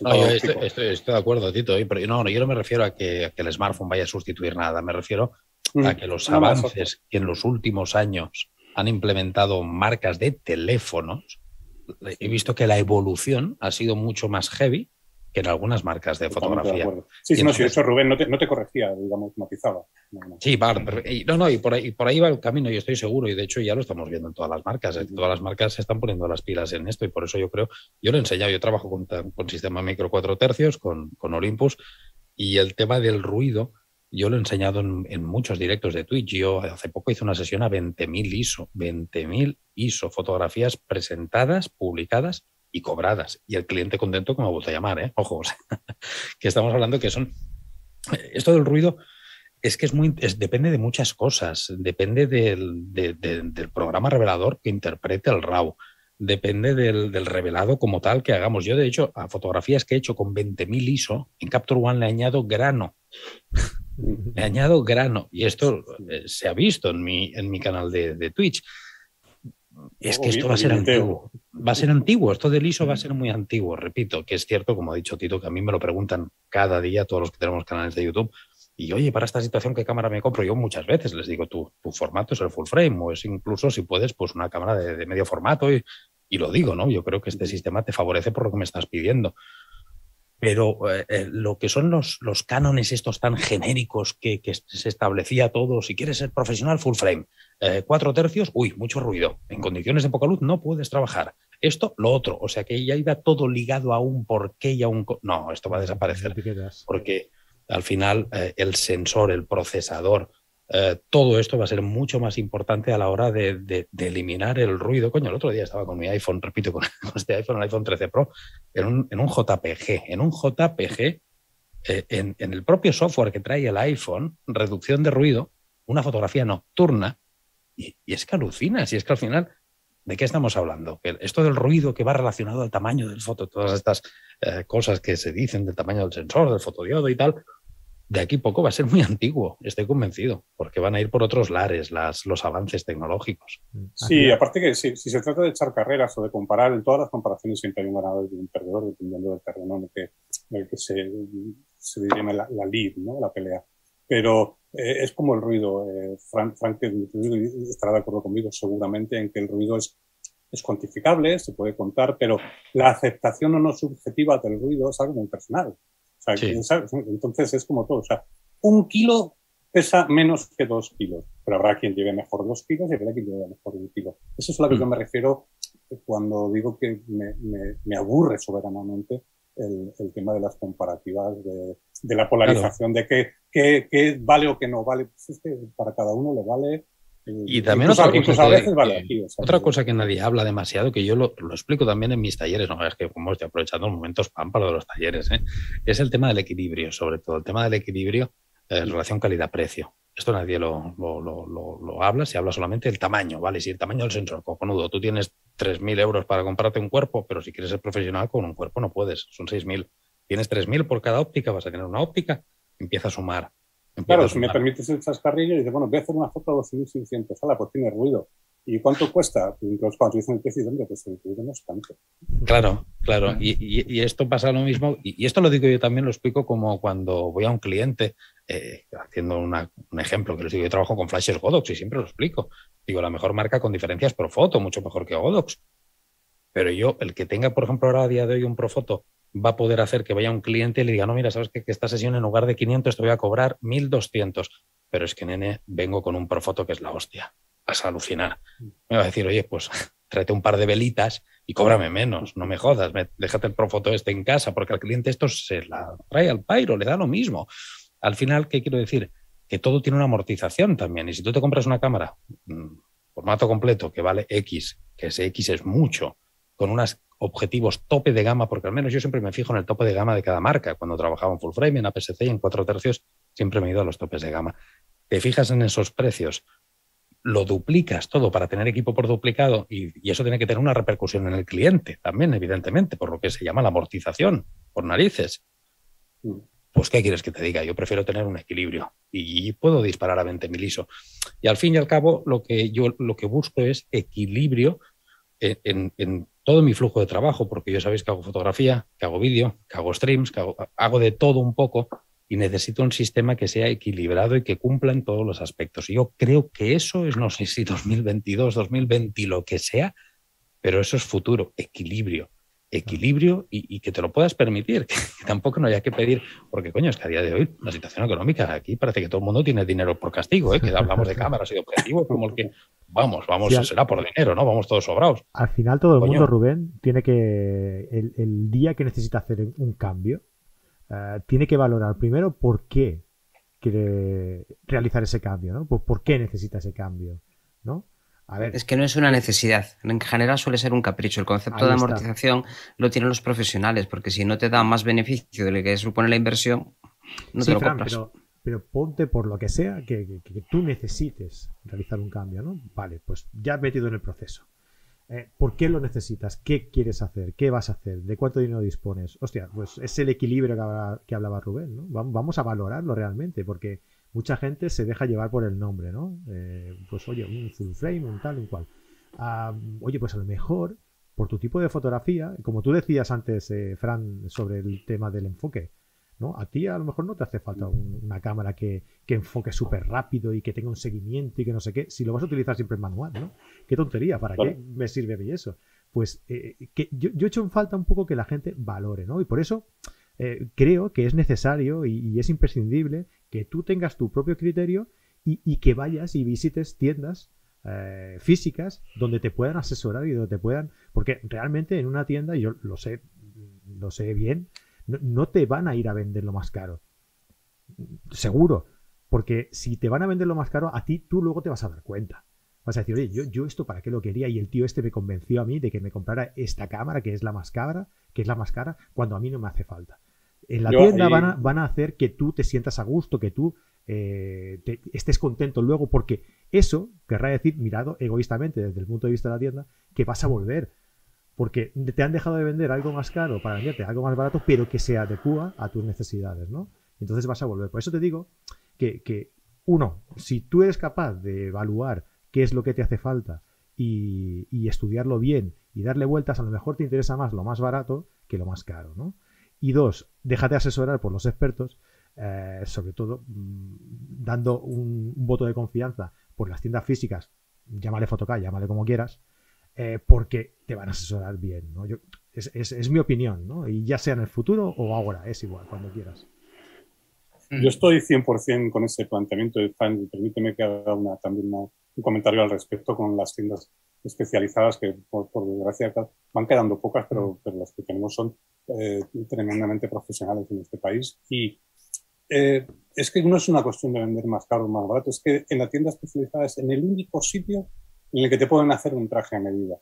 Speaker 2: no, yo estoy, de acuerdo, Tito, pero no, yo no me refiero a que, el smartphone vaya a sustituir nada, me refiero a mm. que los avances que en los últimos años han implementado marcas de teléfonos he visto que la evolución ha sido mucho más heavy que en algunas marcas de fotografía.
Speaker 4: sí, sí, no, sí, eso Rubén no te, no te, corregía, digamos, matizaba.
Speaker 2: Sí, no, no, y por, ahí, por ahí va el camino, yo estoy seguro, y de hecho ya lo estamos viendo en todas las marcas. Todas las marcas se están poniendo las pilas en esto, y por eso yo creo, yo lo he enseñado, yo trabajo con, con sistema micro cuatro tercios, con, con Olympus, y el tema del ruido yo lo he enseñado en, muchos directos de Twitch. Yo hace poco hice una sesión a 20.000 ISO, 20.000 ISO, fotografías presentadas, publicadas y cobradas. Y el cliente contento como me vuelto a llamar, ¿eh? Ojo, que estamos hablando que son... Esto del ruido es que es muy, depende de muchas cosas. Depende del, de, de, del, programa revelador que interprete el RAW. Depende del, del, revelado como tal que hagamos. Yo, de hecho, a fotografías que he hecho con 20.000 ISO, en Capture One le añado grano. Le añado grano. Y esto eh, se ha visto en mi, en mi canal de, de Twitch. Es que esto va a ser antiguo. Va a ser antiguo. Esto del ISO va a ser muy antiguo. Repito, que es cierto, como ha dicho Tito, que a mí me lo preguntan cada día todos los que tenemos canales de YouTube. Y oye, para esta situación, ¿qué cámara me compro? Yo muchas veces les digo, tu, tu formato es el full frame, o es incluso, si puedes, pues una cámara de, de medio formato. Y, y, lo digo, ¿no? Yo creo que este sistema te favorece por lo que me estás pidiendo. Pero eh, lo que son los, los, cánones estos tan genéricos que, que, se establecía todo, si quieres ser profesional, full frame, eh, cuatro tercios, uy, mucho ruido. En condiciones de poca luz no puedes trabajar. Esto, lo otro. O sea que ya iba todo ligado a un porqué y a un... No, esto va a desaparecer. Porque al final eh, el sensor, el procesador, eh, todo esto va a ser mucho más importante a la hora de, eliminar el ruido. Coño, el otro día estaba con mi iPhone, repito, con, este iPhone, el iPhone 13 Pro, en un, en un JPG. En un JPG, eh, en, en, el propio software que trae el iPhone, reducción de ruido, una fotografía nocturna, y, y es que alucinas, y es que al final ¿De qué estamos hablando? Esto del ruido que va relacionado al tamaño del foto, todas estas eh, cosas que se dicen del tamaño del sensor, del fotodiodo y tal, de aquí poco va a ser muy antiguo, estoy convencido, porque van a ir por otros lares las, los avances tecnológicos.
Speaker 4: Sí, aparte que si, si, se trata de echar carreras o de comparar, en todas las comparaciones siempre hay un ganador y un perdedor, dependiendo del terreno en el que, en el que se, se dirime la, la lead, ¿no? la pelea. Pero eh, es como el ruido. Eh, Frank, Frank estará de acuerdo conmigo seguramente en que el ruido es, es cuantificable, se puede contar, pero la aceptación o no subjetiva del ruido es algo muy personal. O sea, sí. Entonces es como todo. O sea, un kilo pesa menos que dos kilos, pero habrá quien lleve mejor dos kilos y habrá quien lleve mejor un kilo. Eso es a lo que mm. yo me refiero cuando digo que me, me, me aburre soberanamente el, el, tema de las comparativas, de, de la polarización, claro. de qué, qué, qué, vale o qué no vale. Pues es que para cada uno le vale.
Speaker 2: Eh, y también otra, cosa que, vale aquí, o sea, otra cosa que nadie habla demasiado, que yo lo, lo, explico también en mis talleres, no es que como estoy aprovechando los momentos pámparo de los talleres, ¿eh? es el tema del equilibrio, sobre todo el tema del equilibrio en relación calidad-precio. Esto nadie lo, lo, lo, lo, habla, se habla solamente del tamaño, ¿vale? Si el tamaño del sensor, cojonudo, tú tienes 3.000 euros para comprarte un cuerpo, pero si quieres ser profesional con un cuerpo no puedes, son 6.000. Tienes 3.000 por cada óptica, vas a tener una óptica, empieza a sumar.
Speaker 4: Claro, si me permites el chascarrillo, y dices, bueno, voy a hacer una foto a 12.600, ala, pues tiene ruido. ¿Y cuánto cuesta? Entonces, cuando dicen el precio, hombre, pues el ruido no es tanto.
Speaker 2: Claro, claro. Y, y, y esto pasa lo mismo, y, y, esto lo digo yo también, lo explico como cuando voy a un cliente, eh, haciendo una, un ejemplo que les digo, yo trabajo con flashes Godox y siempre lo explico. Digo, la mejor marca con diferencias Profoto, mucho mejor que Godox. Pero yo, el que tenga, por ejemplo, ahora a día de hoy un Profoto, va a poder hacer que vaya un cliente y le diga, no, mira, sabes que, esta sesión en lugar de 500 te voy a cobrar 1200. Pero es que, nene, vengo con un Profoto que es la hostia. Vas a alucinar. Me va a decir, oye, pues tráete un par de velitas y cóbrame menos, no me jodas, me, déjate el Profoto este en casa, porque al cliente esto se la trae al pairo, le da lo mismo. Al final, ¿qué quiero decir? Que todo tiene una amortización también. Y si tú te compras una cámara, mmm, formato completo, que vale X, que ese X es mucho, con unos objetivos tope de gama, porque al menos yo siempre me fijo en el tope de gama de cada marca. Cuando trabajaba en full frame, en APS-C y en cuatro tercios, siempre me he ido a los topes de gama. Te fijas en esos precios, lo duplicas todo para tener equipo por duplicado y, y, eso tiene que tener una repercusión en el cliente también, evidentemente, por lo que se llama la amortización, por narices. Pues, ¿qué quieres que te diga? Yo prefiero tener un equilibrio y puedo disparar a 20.000 ISO. Y al fin y al cabo, lo que yo lo que busco es equilibrio en, en, en todo mi flujo de trabajo, porque yo sabéis que hago fotografía, que hago vídeo, que hago streams, que hago, hago de todo un poco y necesito un sistema que sea equilibrado y que cumpla en todos los aspectos. Y yo creo que eso es, no sé si 2022, 2020, lo que sea, pero eso es futuro, equilibrio. Equilibrio y, y que te lo puedas permitir, que, tampoco no haya que pedir, porque coño, es que a día de hoy la situación económica aquí parece que todo el mundo tiene dinero por castigo, ¿eh? que hablamos de cámaras y de objetivos, como el que vamos, vamos, sí, será por dinero, ¿no? Vamos todos sobrados.
Speaker 1: Al final todo el coño. mundo, Rubén, tiene que, el, el día que necesita hacer un cambio, Uh, tiene que valorar primero por qué quiere realizar ese cambio, ¿no? Por, por, qué necesita ese cambio, ¿no?
Speaker 3: A ver. Es que no es una necesidad, en general suele ser un capricho. El concepto Ahí de amortización está. lo tienen los profesionales, porque si no te da más beneficio de lo que supone la inversión, no
Speaker 1: sí,
Speaker 3: te lo
Speaker 1: Fran,
Speaker 3: compras.
Speaker 1: Pero, pero ponte por lo que sea que, tú necesites realizar un cambio, ¿no? Vale, pues ya has metido en el proceso. Eh, ¿Por qué lo necesitas? ¿Qué quieres hacer? ¿Qué vas a hacer? ¿De cuánto dinero dispones? Hostia, pues es el equilibrio que hablaba, Rubén, ¿no? Vamos a valorarlo realmente, porque mucha gente se deja llevar por el nombre, ¿no? Eh, pues oye, un full frame, un tal, un cual. oye, pues a lo mejor, por tu tipo de fotografía, como tú decías antes, eh, Fran, sobre el tema del enfoque, ¿no? A ti a lo mejor no te hace falta una cámara que, enfoque súper rápido y que tenga un seguimiento y que no sé qué, si lo vas a utilizar siempre en manual, ¿no? Qué tontería, ¿para qué me sirve a mí eso? Pues eh, que yo, yo, he hecho en falta un poco que la gente valore, ¿no? Y por eso eh, creo que es necesario y, es imprescindible que tú tengas tu propio criterio y, que vayas y visites tiendas eh, físicas donde te puedan asesorar y donde te puedan, porque realmente en una tienda, yo lo sé, lo sé bien, no, te van a ir a vender lo más caro. Seguro. Porque si te van a vender lo más caro, a ti tú luego te vas a dar cuenta. Vas a decir, oye, yo, yo esto para qué lo quería y el tío este me convenció a mí de que me comprara esta cámara que es la más cara, que es la más cara, cuando a mí no me hace falta. En la tienda van, a, van, a, hacer que tú te sientas a gusto, que tú eh, estés contento luego, porque eso querrá decir, mirado egoístamente desde el punto de vista de la tienda, que vas a volver porque te han dejado de vender algo más caro para venderte algo más barato, pero que se adecua a tus necesidades, ¿no? Entonces vas a volver. Por eso te digo que, uno, si tú eres capaz de evaluar qué es lo que te hace falta y, estudiarlo bien y darle vueltas, a lo mejor te interesa más lo más barato que lo más caro, ¿no? Y dos, déjate asesorar por los expertos, eh, sobre todo mm, dando un, voto de confianza por las tiendas físicas, llámale Photocall, llámale como quieras, eh, porque te van a asesorar bien. Yo, es, mi opinión, ¿no? y ya sea en el futuro o ahora, es igual, cuando quieras.
Speaker 4: Mm. Yo estoy 100% con ese planteamiento de Permíteme que haga una, también un comentario al respecto con las tiendas especializadas que, por, desgracia, van quedando pocas, pero, pero, las que tenemos son eh, tremendamente profesionales en este país. Y eh, es que no es una cuestión de vender más caro o más barato, es que en la tienda especializada es en el único sitio en el que te pueden hacer un traje a medida.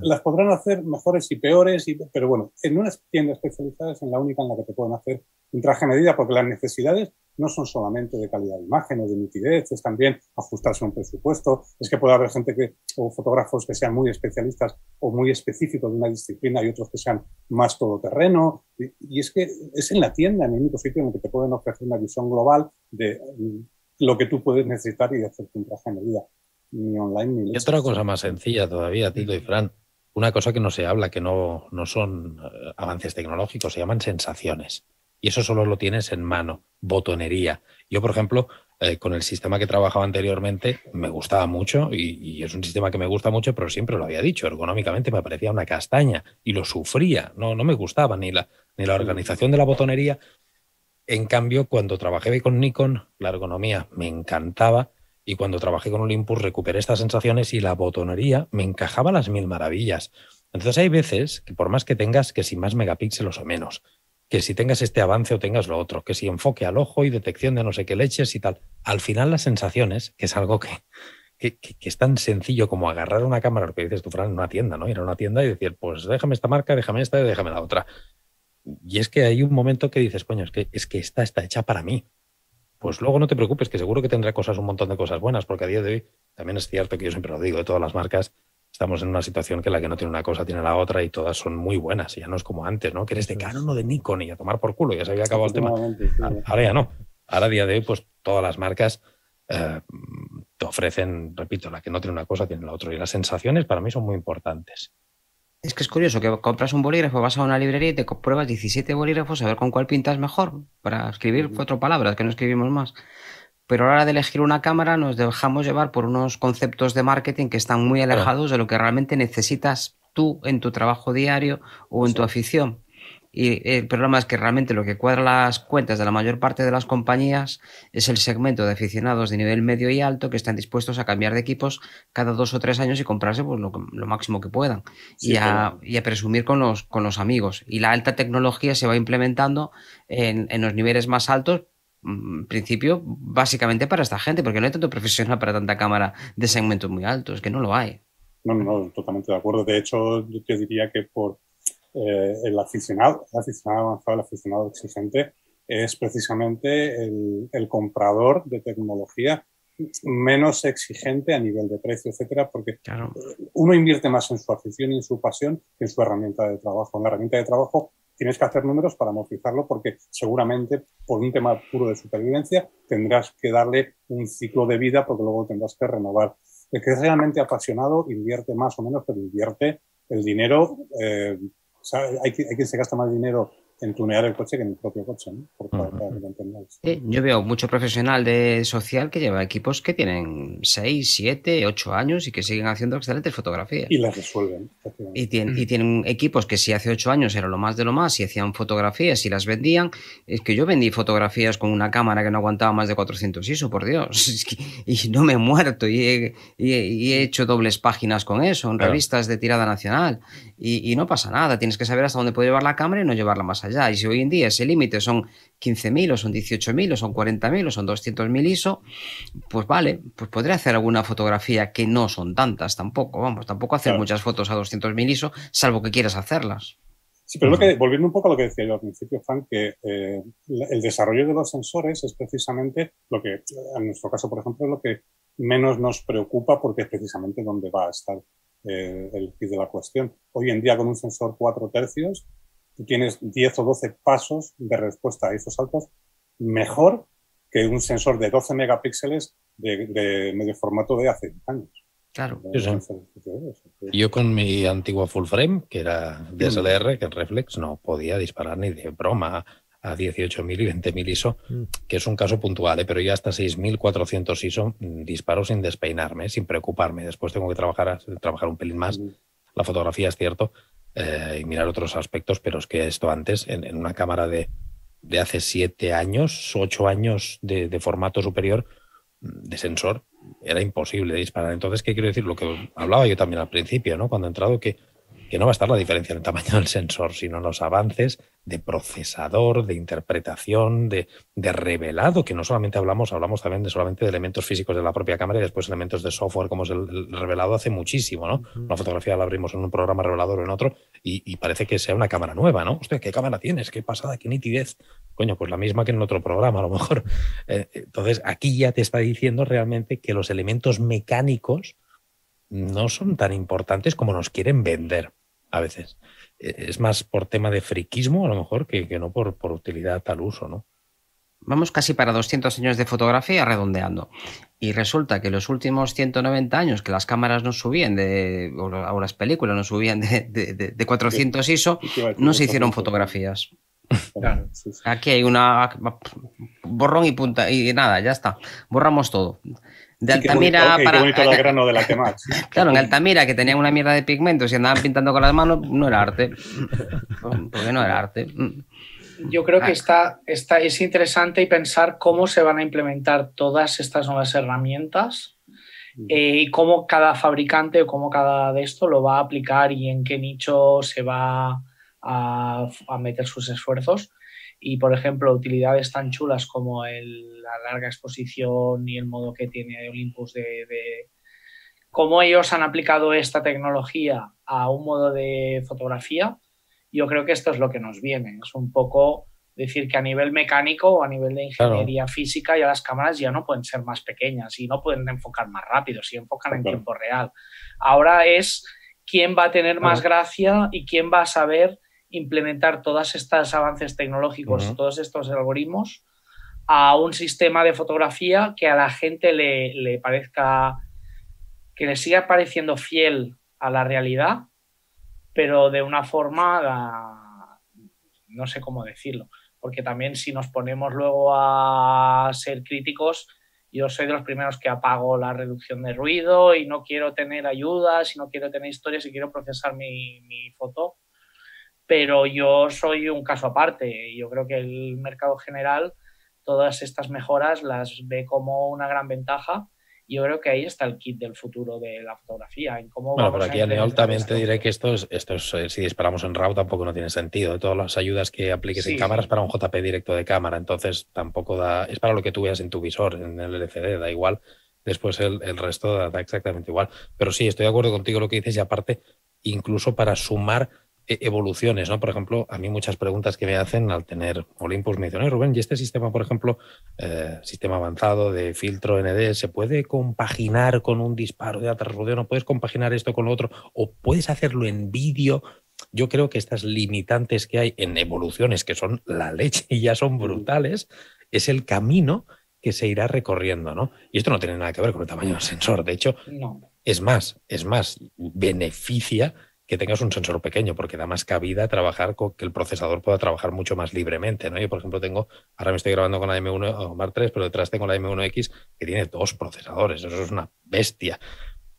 Speaker 4: Las podrán hacer mejores y peores, pero bueno, en una tienda especializada es en la única en la que te pueden hacer un traje a medida porque las necesidades no son solamente de calidad de imagen o de nitidez, es también ajustarse a un presupuesto, es que puede haber gente que, o fotógrafos que sean muy especialistas o muy específicos de una disciplina y otros que sean más todoterreno. Y, y es que es en la tienda, en el único sitio en el que te pueden ofrecer una visión global de mm, lo que tú puedes necesitar y de hacerte un traje a medida ni online
Speaker 2: Y otra cosa más sencilla todavía, Tito y Fran. Una cosa que no se habla, que no, no son eh, avances tecnológicos, se llaman sensaciones. Y eso solo lo tienes en mano, botonería. Yo, por ejemplo, eh, con el sistema que trabajaba anteriormente, me gustaba mucho y, es un sistema que me gusta mucho, pero siempre lo había dicho, ergonómicamente me parecía una castaña y lo sufría, no, no me gustaba ni la, ni la organización de la botonería. En cambio, cuando trabajé con Nikon, la ergonomía me encantaba y cuando trabajé con Olympus recuperé estas sensaciones y la botonería me encajaba las mil maravillas. Entonces hay veces que por más que tengas que si más megapíxeles o menos, que si tengas este avance o tengas lo otro, que si enfoque al ojo y detección de no sé qué leches y tal, al final las sensaciones, que es algo que, que, es tan sencillo como agarrar una cámara, lo que dices tú, Fran, en una tienda, ¿no? Ir a una tienda y decir, pues déjame esta marca, déjame esta y déjame la otra. Y es que hay un momento que dices, coño, es que, es que esta está hecha para mí pues luego no te preocupes, que seguro que tendrá cosas, un montón de cosas buenas, porque a día de hoy también es cierto que yo siempre lo digo, de todas las marcas, estamos en una situación que la que no tiene una cosa tiene la otra y todas son muy buenas, y ya no es como antes, ¿no? Que eres de Canon o de Nikon y a tomar por culo, ya se había acabado el tema. Ahora ya no. Ahora a día de hoy, pues todas las marcas eh, te ofrecen, repito, la que no tiene una cosa tiene la otra, y las sensaciones para mí son muy importantes.
Speaker 3: Es que es curioso que compras un bolígrafo, vas a una librería y te pruebas 17 bolígrafos a ver con cuál pintas mejor para escribir cuatro palabras, que no escribimos más. Pero a la hora de elegir una cámara nos dejamos llevar por unos conceptos de marketing que están muy alejados de lo que realmente necesitas tú en tu trabajo diario o en tu afición. Y el problema es que realmente lo que cuadra las cuentas de la mayor parte de las compañías es el segmento de aficionados de nivel medio y alto que están dispuestos a cambiar de equipos cada dos o tres años y comprarse pues, lo, máximo que puedan y, a, presumir con los, con los amigos. Y la alta tecnología se va implementando en, en los niveles más altos en principio, básicamente para esta gente, porque no hay tanto profesional para tanta cámara de segmentos muy altos, que no lo hay.
Speaker 4: No, no, no, totalmente de acuerdo. De hecho, yo te diría que por, eh, el aficionado, el aficionado avanzado, el aficionado exigente, es precisamente el, el comprador de tecnología menos exigente a nivel de precio, etcétera, porque
Speaker 3: Claro.
Speaker 4: uno invierte más en su afición y en su pasión que en su herramienta de trabajo. En la herramienta de trabajo tienes que hacer números para amortizarlo porque seguramente por un tema puro de supervivencia tendrás que darle un ciclo de vida porque luego tendrás que renovar. El que es realmente apasionado invierte más o menos, pero invierte el dinero. eh, o hay, hay quien se gasta más dinero en tunear el coche que en el propio coche, ¿no? Por- para- para que lo entendáis.
Speaker 3: Sí, yo veo mucho profesional de social que lleva equipos que tienen 6, 7, 8 años y que siguen haciendo excelentes fotografías.
Speaker 4: Y las resuelven.
Speaker 3: Y tienen, y tienen equipos que si hace ocho años era lo más de lo más y hacían fotografías y las vendían. Es que yo vendí fotografías con una cámara que no aguantaba más de 400 ISO, por Dios. Es que- y no me he muerto y he, y he- y he hecho dobles páginas con eso en
Speaker 2: Claro.
Speaker 3: revistas de tirada nacional. Y, y no pasa nada, tienes que saber hasta dónde puede llevar la cámara y no llevarla más allá. Y si hoy en día ese límite son 15.000 o son 18.000 o son 40.000 o son 200.000 ISO, pues vale, pues podré hacer alguna fotografía que no son tantas tampoco, vamos, tampoco hacer
Speaker 4: Claro.
Speaker 3: muchas fotos a 200.000 ISO, salvo que quieras hacerlas.
Speaker 4: Sí, pero lo que, volviendo un poco a lo que decía yo al principio, Frank, que eh, el desarrollo de los sensores es precisamente lo que, en nuestro caso, por ejemplo, es lo que menos nos preocupa porque es precisamente donde va a estar eh, el kit de la cuestión. Hoy en día, con un sensor 4 tercios, tú tienes 10 o 12 pasos de respuesta a esos saltos mejor que un sensor de 12 megapíxeles de, de medio formato de hace 10 años.
Speaker 3: Claro.
Speaker 2: Sí, sí. Yo con mi antigua full frame, que era DSLR, que es reflex, no podía disparar ni de broma a 18.000 y 20.000 ISO,
Speaker 1: Mm.
Speaker 2: que es un caso puntual, ¿eh? pero yo hasta 6.400 ISO mm, disparo sin despeinarme, sin preocuparme. Después tengo que trabajar, trabajar un pelín más. La fotografía es cierto, eh, y mirar otros aspectos, pero es que esto antes, en, una cámara de, de hace siete años, ocho años de, de formato superior, mm, de sensor, era imposible disparar. Entonces, ¿qué quiero decir? Lo que hablaba yo también al principio, ¿no? Cuando he entrado, que, que no va a estar la diferencia en el tamaño del sensor, sino en los avances de procesador, de interpretación, de, de revelado, que no solamente hablamos, hablamos también de solamente de elementos físicos de la propia cámara y después elementos de software, como es el, el revelado hace muchísimo, ¿no? Una fotografía la abrimos en un programa revelador o en otro y, y parece que sea una cámara nueva, ¿no? Hostia, ¿qué cámara tienes? ¿Qué pasada? ¿Qué nitidez? Coño, pues la misma que en otro programa, a lo mejor. Eh, entonces, aquí ya te está diciendo realmente que los elementos mecánicos no son tan importantes como nos quieren vender a veces. Eh, Es más por tema de friquismo, a lo mejor, que, que no por, por utilidad al uso, ¿no?
Speaker 3: Vamos casi para 200 años de fotografía redondeando. Y resulta que los últimos 190 años que las cámaras no subían de, o, las películas no subían de, de- de- de 400 ISO, no se hicieron fotografías.
Speaker 4: Claro.
Speaker 3: Aquí hay una borrón y punta y nada, ya está. Borramos todo. De
Speaker 4: qué
Speaker 3: Altamira
Speaker 4: bonito, ok, qué
Speaker 3: para
Speaker 4: bonito el grano de la T-Max.
Speaker 3: Claro, en Altamira que tenían una mierda de pigmentos y andaban pintando con las manos, no era arte. Porque no era arte.
Speaker 5: Yo creo
Speaker 3: Ah.
Speaker 5: que está, está, es interesante y pensar cómo se van a implementar todas estas nuevas herramientas eh, y cómo cada fabricante o cómo cada de esto lo va a aplicar y en qué nicho se va a, a meter sus esfuerzos. Y, por ejemplo, utilidades tan chulas como el- la larga exposición y el modo que tiene Olympus de, de cómo ellos han aplicado esta tecnología a un modo de fotografía, yo creo que esto es lo que nos viene. Es un poco decir que a nivel mecánico o a nivel de ingeniería física ya las cámaras ya no pueden ser más pequeñas y no pueden enfocar más rápido, si enfocan en
Speaker 4: Claro.
Speaker 5: tiempo real. Ahora es quién va a tener más gracia y quién va a saber implementar todos estos avances tecnológicos, todos estos algoritmos a un sistema de fotografía que a la gente le, le parezca, que le siga pareciendo fiel a la realidad, pero de una forma, no sé cómo decirlo, porque también si nos ponemos luego a ser críticos, yo soy de los primeros que apago la reducción de ruido y no quiero tener ayudas y no quiero tener historias y quiero procesar mi, mi foto, pero yo soy un caso aparte. Yo creo que el mercado general todas estas mejoras las ve como una gran ventaja. Yo creo que ahí está el kit del futuro de la fotografía. En cómo
Speaker 2: Bueno, pero aquí a Neol también te diré que esto es, esto es, eh, si disparamos en RAW tampoco no tiene sentido. Todas las ayudas que apliques
Speaker 5: Sí,
Speaker 2: en cámara
Speaker 5: sí.
Speaker 2: es para un JP directo de cámara, entonces tampoco da, es para lo que tú veas en tu visor, en el LCD, da igual. Después el, el resto da, da exactamente igual. Pero sí, estoy de acuerdo contigo lo que dices y aparte, incluso para sumar evoluciones, ¿no? Por ejemplo, a mí muchas preguntas que me hacen al tener Olympus me dicen, Rubén, ¿y este sistema, por ejemplo, eh, sistema avanzado de filtro ND, se puede compaginar con un disparo de alta resolución? ¿O puedes compaginar esto con lo otro? ¿O puedes hacerlo en vídeo? Yo creo que estas limitantes que hay en evoluciones, que son la leche y ya son brutales, es el camino que se irá recorriendo, ¿no? Y esto no tiene nada que ver con el tamaño del sensor. De hecho, es más, es más, beneficia que tengas un sensor pequeño, porque da más cabida trabajar con que el procesador pueda trabajar mucho más libremente. ¿no? Yo, por ejemplo, tengo, ahora me estoy grabando con la M1 Mark III, pero detrás tengo la M1X que tiene dos procesadores. Eso es una bestia.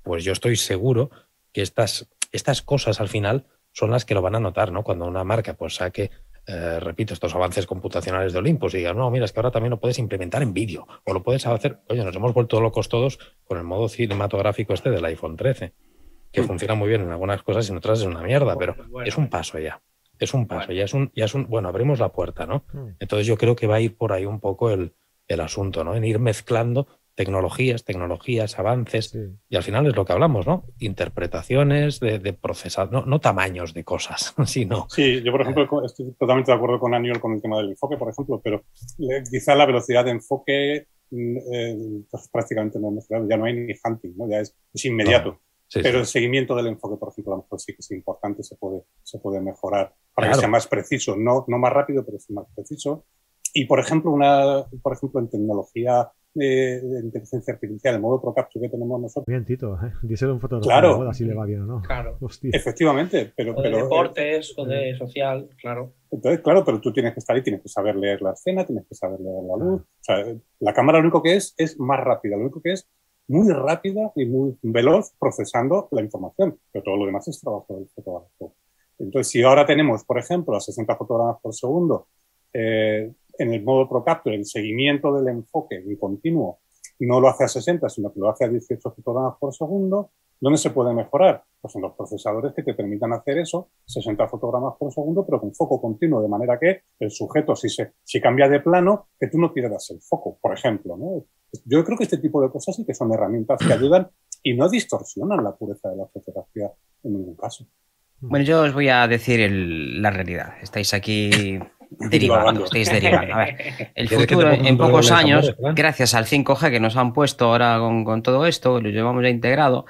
Speaker 2: Pues yo estoy seguro que estas, estas cosas al final son las que lo van a notar, ¿no? Cuando una marca pues saque eh, repito, estos avances computacionales de Olympus y digan, no, mira, es que ahora también lo puedes implementar en vídeo o lo puedes hacer. Oye, nos hemos vuelto locos todos con el modo cinematográfico este del iPhone 13, que mm. funciona muy bien en algunas cosas y en otras es una mierda, pero es un paso ya. Es un paso, ya es un, ya es un, bueno, abrimos la puerta, ¿no? Mm. Entonces yo creo que va a ir por ahí un poco el, el asunto, ¿no? En ir mezclando tecnologías, tecnologías, avances, y al final es lo que hablamos, ¿no? Interpretaciones de, de procesar, no, no, tamaños de cosas, sino...
Speaker 4: Sí, yo por ejemplo eh, estoy totalmente de acuerdo con Aniol con el tema del enfoque, por ejemplo, pero quizá la velocidad de enfoque mm, eh, pues prácticamente no es ya no hay ni hunting, ¿no? Ya es, es inmediato. Pero el seguimiento del enfoque, por ejemplo, a lo mejor sí que es importante, se puede, se puede mejorar para que sea más preciso, no, no más rápido, pero sí más preciso. Y por ejemplo, una, por ejemplo, en tecnología de, inteligencia artificial, el modo Pro Capture que tenemos nosotros.
Speaker 1: Bien, Tito, ¿eh? díselo un fotógrafo
Speaker 4: claro.
Speaker 1: así le va bien o no.
Speaker 5: Claro.
Speaker 4: Efectivamente, pero.
Speaker 5: O de deportes o de social, claro.
Speaker 4: Entonces, claro, pero tú tienes que estar ahí, tienes que saber leer la escena, tienes que saber leer la luz. O sea, la cámara lo único que es es más rápida, lo único que es muy rápida y muy veloz procesando la información, pero todo lo demás es trabajo del fotógrafo. Entonces, si ahora tenemos, por ejemplo, a 60 fotogramas por segundo, eh, en el modo Pro Capture el seguimiento del enfoque en continuo no lo hace a 60, sino que lo hace a 18 fotogramas por segundo, ¿dónde se puede mejorar? Pues en los procesadores que te permitan hacer eso, 60 fotogramas por segundo, pero con foco continuo, de manera que el sujeto, si, se, si cambia de plano, que tú no pierdas el foco, por ejemplo. ¿no? Yo creo que este tipo de cosas sí que son herramientas que ayudan y no distorsionan la pureza de la fotografía en ningún caso.
Speaker 3: Bueno, yo os voy a decir la realidad. Estáis aquí derivando, estáis derivando. A ver, el futuro en pocos años, gracias al 5G que nos han puesto ahora con, con todo esto, lo llevamos ya integrado,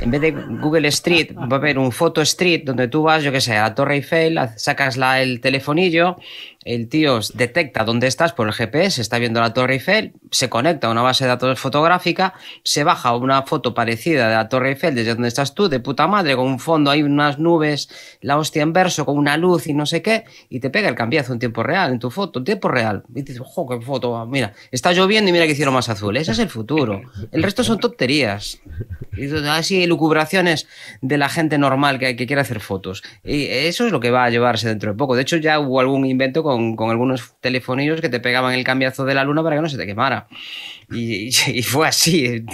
Speaker 3: en vez de Google Street, va a haber un Photo Street donde tú vas, yo qué sé, a la Torre Eiffel, sacas la, el telefonillo, el tío detecta dónde estás por el GPS, está viendo la Torre Eiffel, se conecta a una base de datos fotográfica, se baja una foto parecida de la Torre Eiffel desde donde estás tú, de puta madre, con un fondo, hay unas nubes, la hostia en verso, con una luz y no sé qué, y te pega el cambiazo en tiempo real, en tu foto, en tiempo real. Y dices, ojo, qué foto, mira, está lloviendo y mira que hicieron más azul. Ese es el futuro. El resto son tonterías. Y así lucubraciones de la gente normal que, quiere hacer fotos. Y eso es lo que va a llevarse dentro de poco. De hecho, ya hubo algún invento con, algunos telefonillos que te pegaban el cambiazo de la luna para que no se te quemara. Y, fue así.